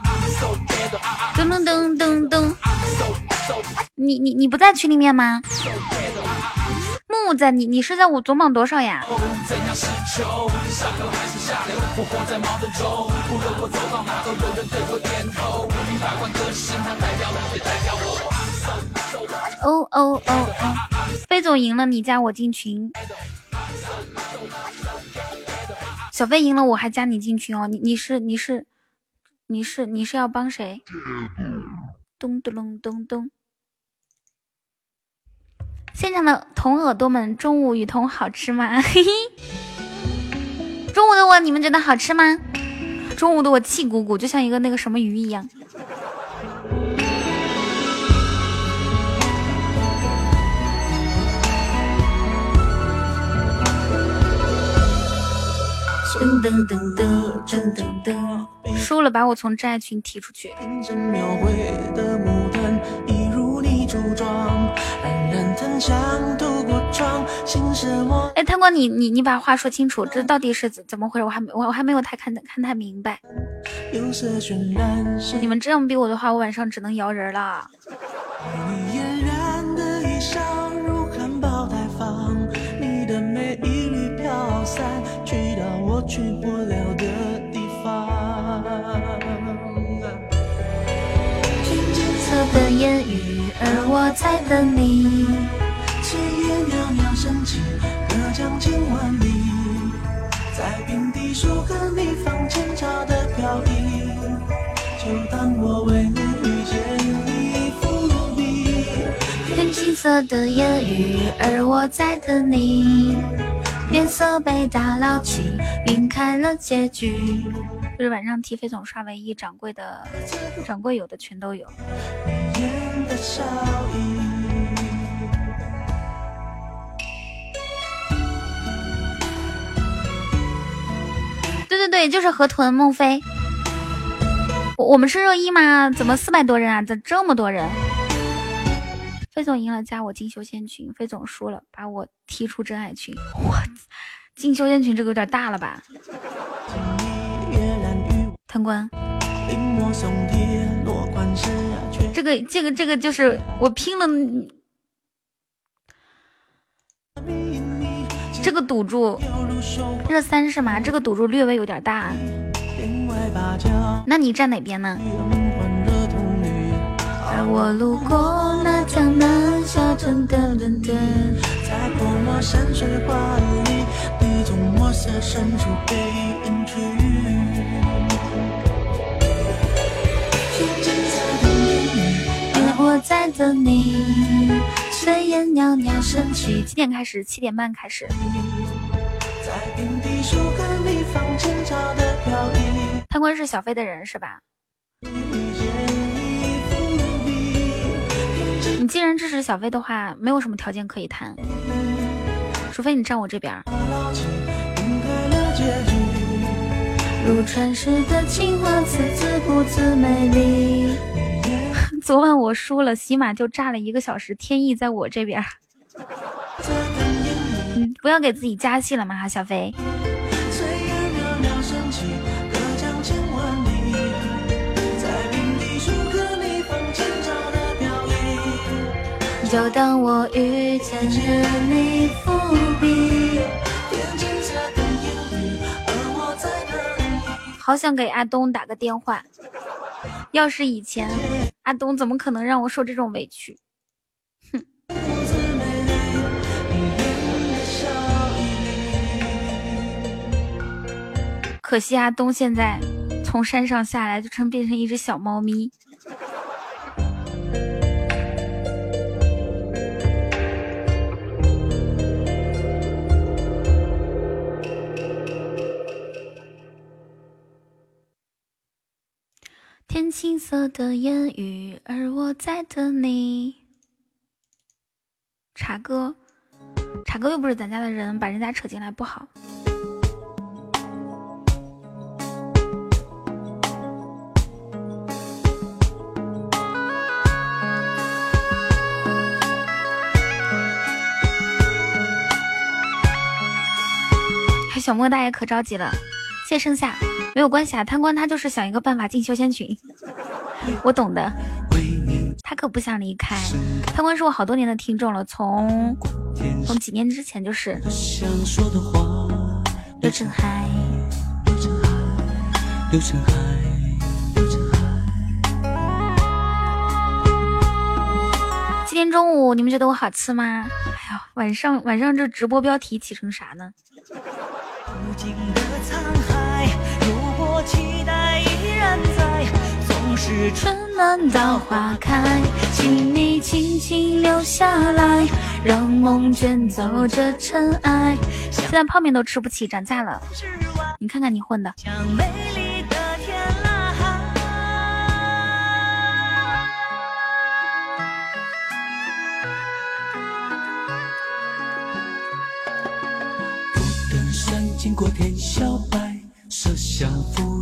噔噔噔噔噔，你你你不在群里面吗？木木在，你你是在我总榜多少呀？哦哦哦哦，飞总赢了，你加我进群。小飞赢了，我还加你进群哦。你你是你是你是你是要帮谁？咚咚隆咚咚。现场的同耳朵们，中午雨桐好吃吗？嘿嘿。中午的我，你们觉得好吃吗？中午的我气鼓鼓，就像一个那个什么鱼一样。噔噔噔噔噔噔噔，输了把我从真爱群踢出去。哎，贪官，你你你把话说清楚，这到底是怎怎么回事？我还没我我还没有太看看太明白。你们这样逼我的话，我晚上只能摇人了。去不了的地方。听金色的言语，而我在等你。升起，隔江千万里。在平地树和你放前朝的飘逸，就当我为你遇见你伏笔。天青色的烟雨，而我在等你。脸色被打捞起，晕开了结局。就是晚上替飞总刷唯一，掌柜的掌柜有的全都有。对对对，就是河豚孟非。我我们是热议吗？怎么四百多人啊？怎这么多人？飞总赢了，加我进修仙群。飞总输了，把我踢出真爱群。我进修仙群这个有点大了吧？贪官，这个这个这个就是我拼了，这个赌注热三是吗？这个赌注略微有点大。那你站哪边呢？而我路过那江南小镇的伦敦，在泼墨山水画里，你从墨色深处去。我在等你。炊烟袅袅升起，几点开始？七点半开始。在前朝的飘逸。贪官是小飞的人是吧？你既然支持小飞的话，没有什么条件可以谈，除非你站我这边。如传世的情话，字字不字美丽。*laughs* 昨晚我输了，起码就炸了一个小时。天意在我这边。嗯，不要给自己加戏了嘛，哈，小飞。就当我遇见了你伏笔。好想给阿东打个电话，要是以前，阿东怎么可能让我受这种委屈？哼！可惜阿东现在从山上下来，就成变成一只小猫咪。天青色的烟雨，而我在等你。茶哥，茶哥又不是咱家的人，把人家扯进来不好。小莫大爷可着急了，谢谢盛夏。没有关系啊，贪官他就是想一个办法进修仙群，我懂的，他可不想离开。贪官是我好多年的听众了，从从几年之前就是。流成海，流成海，流成海，流成海。今天中午你们觉得我好吃吗？哎呦，晚上晚上这直播标题起成啥呢？无尽的沧海，期待依然在，总是春暖到花开，请你轻轻留下来，让梦卷走这尘埃。现在泡面都吃不起，涨价了。你看看你混的。像美丽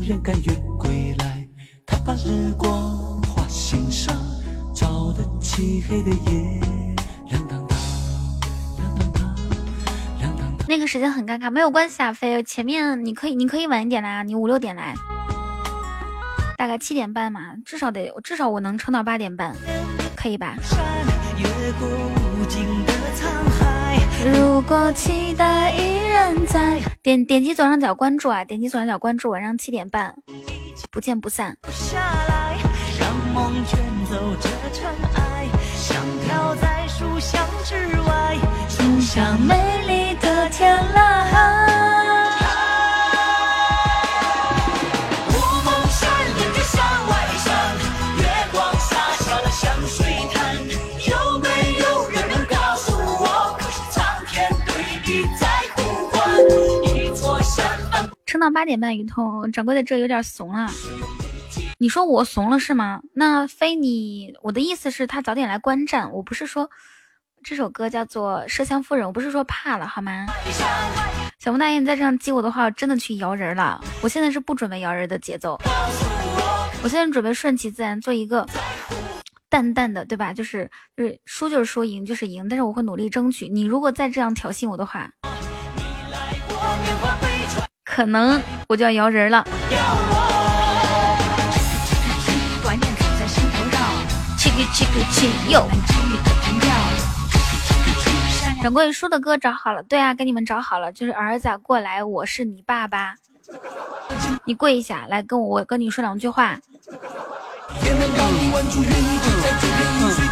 人甘愿归来。他把日光画心上，照得漆黑的夜。那个时间很尴尬，没有关系啊，飞。前面你可以，你可以晚一点来啊，你五六点来，大概七点半嘛，至少得，至少我能撑到八点半，可以吧？越过无尽的，如果期待依然在，点点击左上角关注啊，点击左上角关注，晚上七点半，不见不散。下来，让梦卷走这尘埃，香飘在书香之外，冲向美丽的天籁。到八点半，雨桐掌柜的这有点怂了。你说我怂了是吗？那非你，我的意思是，他早点来观战。我不是说这首歌叫做《麝香夫人》，我不是说怕了好吗？小莫大爷，你再这样激我的话，我真的去摇人了。我现在是不准备摇人的节奏，我现在准备顺其自然，做一个淡淡的，对吧？就是就是输就是输，赢就是赢，但是我会努力争取。你如果再这样挑衅我的话，可能我就要摇人了。观念在心头绕，七个七个七哟。掌柜叔的歌找好了，对啊，给你们找好了，就是儿子过来，我是你爸爸，你跪一下来跟我，我跟你说两句话。我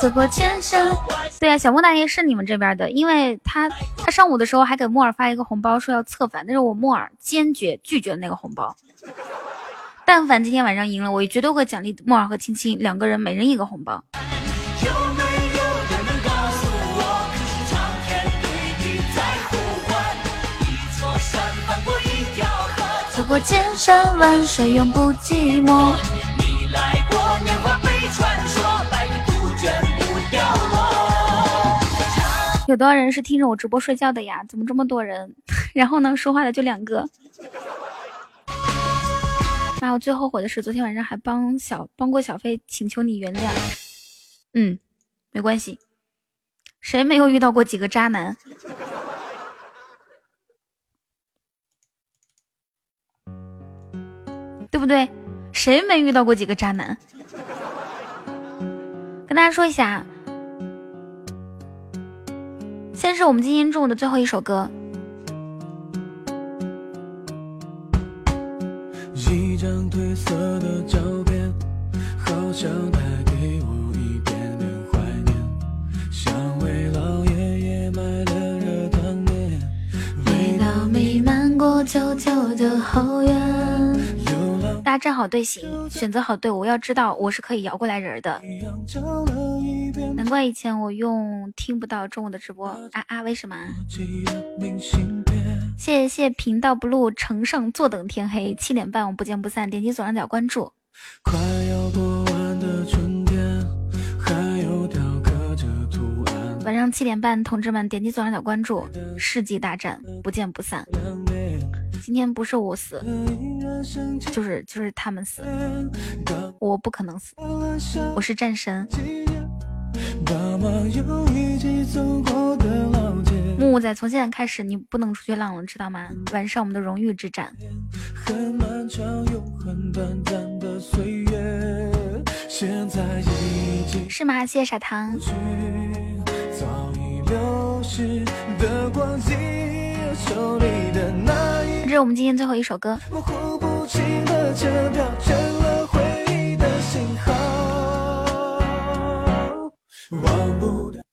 走过千山。对啊，小莫大爷是你们这边的，因为他他上午的时候还给木耳发一个红包，说要策反，但是我木耳坚决拒绝了那个红包。但凡今天晚上赢了，我绝对会奖励木耳和青青两个人每人一个红包。有没有人能告诉我，可是苍天对你在呼唤？一座山翻过一条河，走过千山万水，永不寂寞。有多少人是听着我直播睡觉的呀？怎么这么多人？*laughs* 然后呢，说话的就两个。妈，我最后悔的是昨天晚上还帮小帮过小飞，请求你原谅。嗯，没关系，谁没有遇到过几个渣男？对不对？谁没遇到过几个渣男？跟大家说一下，先是我们今天中午的最后一首歌。一张褪色的照片，好像带给我一点点怀念，像为老爷爷买的热汤面，味道弥漫过旧旧的后院。大家站好队形，选择好队伍。要知道我是可以摇过来人的，难怪以前我用听不到中午的直播啊啊！为什么？谢谢谢频道 blue 呈上坐等天黑，七点半我不见不散。点击左上角关注。快要过完的春天，还有雕刻着图案。晚上上七点半，同志们点击左上角关注，世纪大战不见不散。今天不是我死，就是就是他们死，我不可能死，我是战神。木木仔，从现在开始你不能出去浪了，知道吗？晚上我们的荣誉之战。是吗？谢谢傻糖。这是我们今天最后一首歌。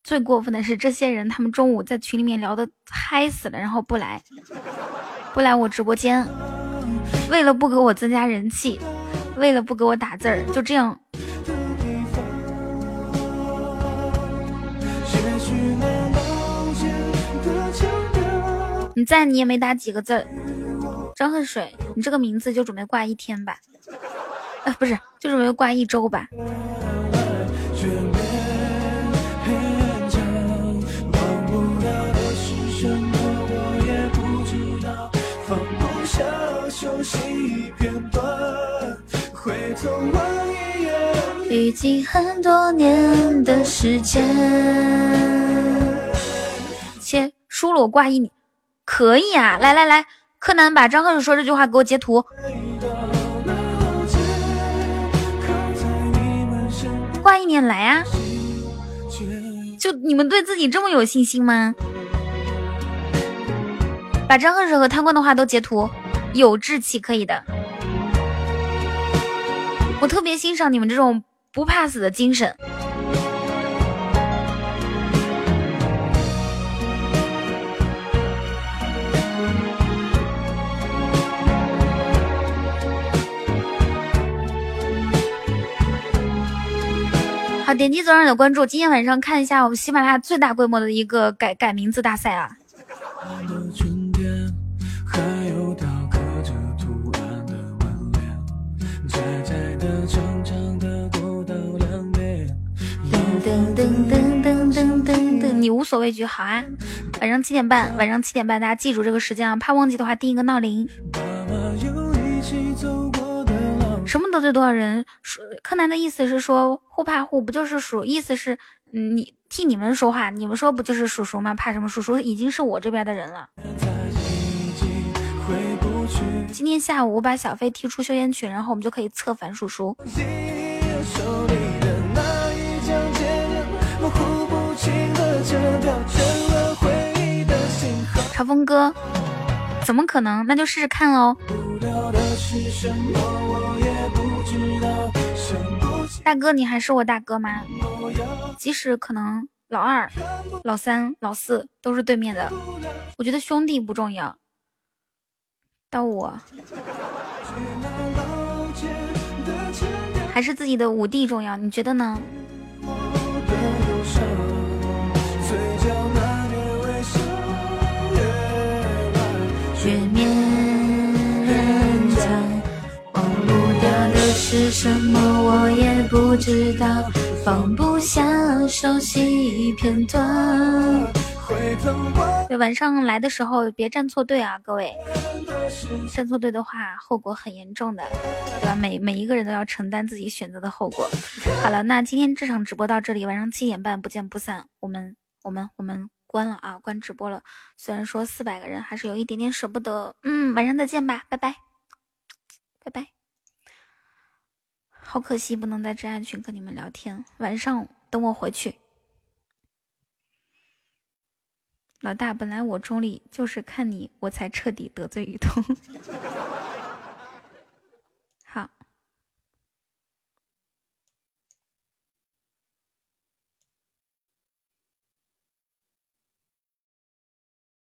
最过分的是，这些人他们中午在群里面聊的嗨死了，然后不来，不来我直播间，为了不给我增加人气，为了不给我打字儿，就这样。你在你也没打几个字儿，张恨水，你这个名字就准备挂一天吧？啊，不是，就准备挂一周吧？已经很多年的时间，切，输了我挂一年，可以啊！来来来，柯南把张恨水说这句话给我截图，挂一年来啊！就你们对自己这么有信心吗？把张恨水和贪官的话都截图，有志气可以的。我特别欣赏你们这种不怕死的精神。好，点击左上角关注，今天晚上看一下我们喜马拉雅最大规模的一个改改名字大赛啊！噔噔噔噔噔噔噔，你无所畏惧，好啊！晚上七点半，晚上七点半，大家记住这个时间啊！怕忘记的话，定一个闹铃。妈妈又一起走什么得罪多少人？说柯南的意思是说互怕互，不就是属？意思是嗯你替你们说话，你们说不就是叔叔吗？怕什么？叔叔已经是我这边的人了。今天下午我把小飞踢出休闲群，然后我们就可以策反叔叔。朝风哥，怎么可能？那就试试看喽。大哥，你还是我大哥吗？即使可能老二、老三、老四都是对面的，我觉得兄弟不重要。到我，还是自己的五弟重要？你觉得呢？是什么？我也不知道，放不下熟悉片段。对，晚上来的时候别站错队啊，各位，站错队的话后果很严重的，对吧？每每一个人都要承担自己选择的后果。好了，那今天这场直播到这里，晚上七点半不见不散。我们我们我们关了啊，关直播了。虽然说四百个人还是有一点点舍不得，嗯，晚上再见吧，拜拜，拜拜。好可惜不能在真爱群跟你们聊天，晚上等我回去。老大，本来我中立，就是看你，我才彻底得罪雨桐。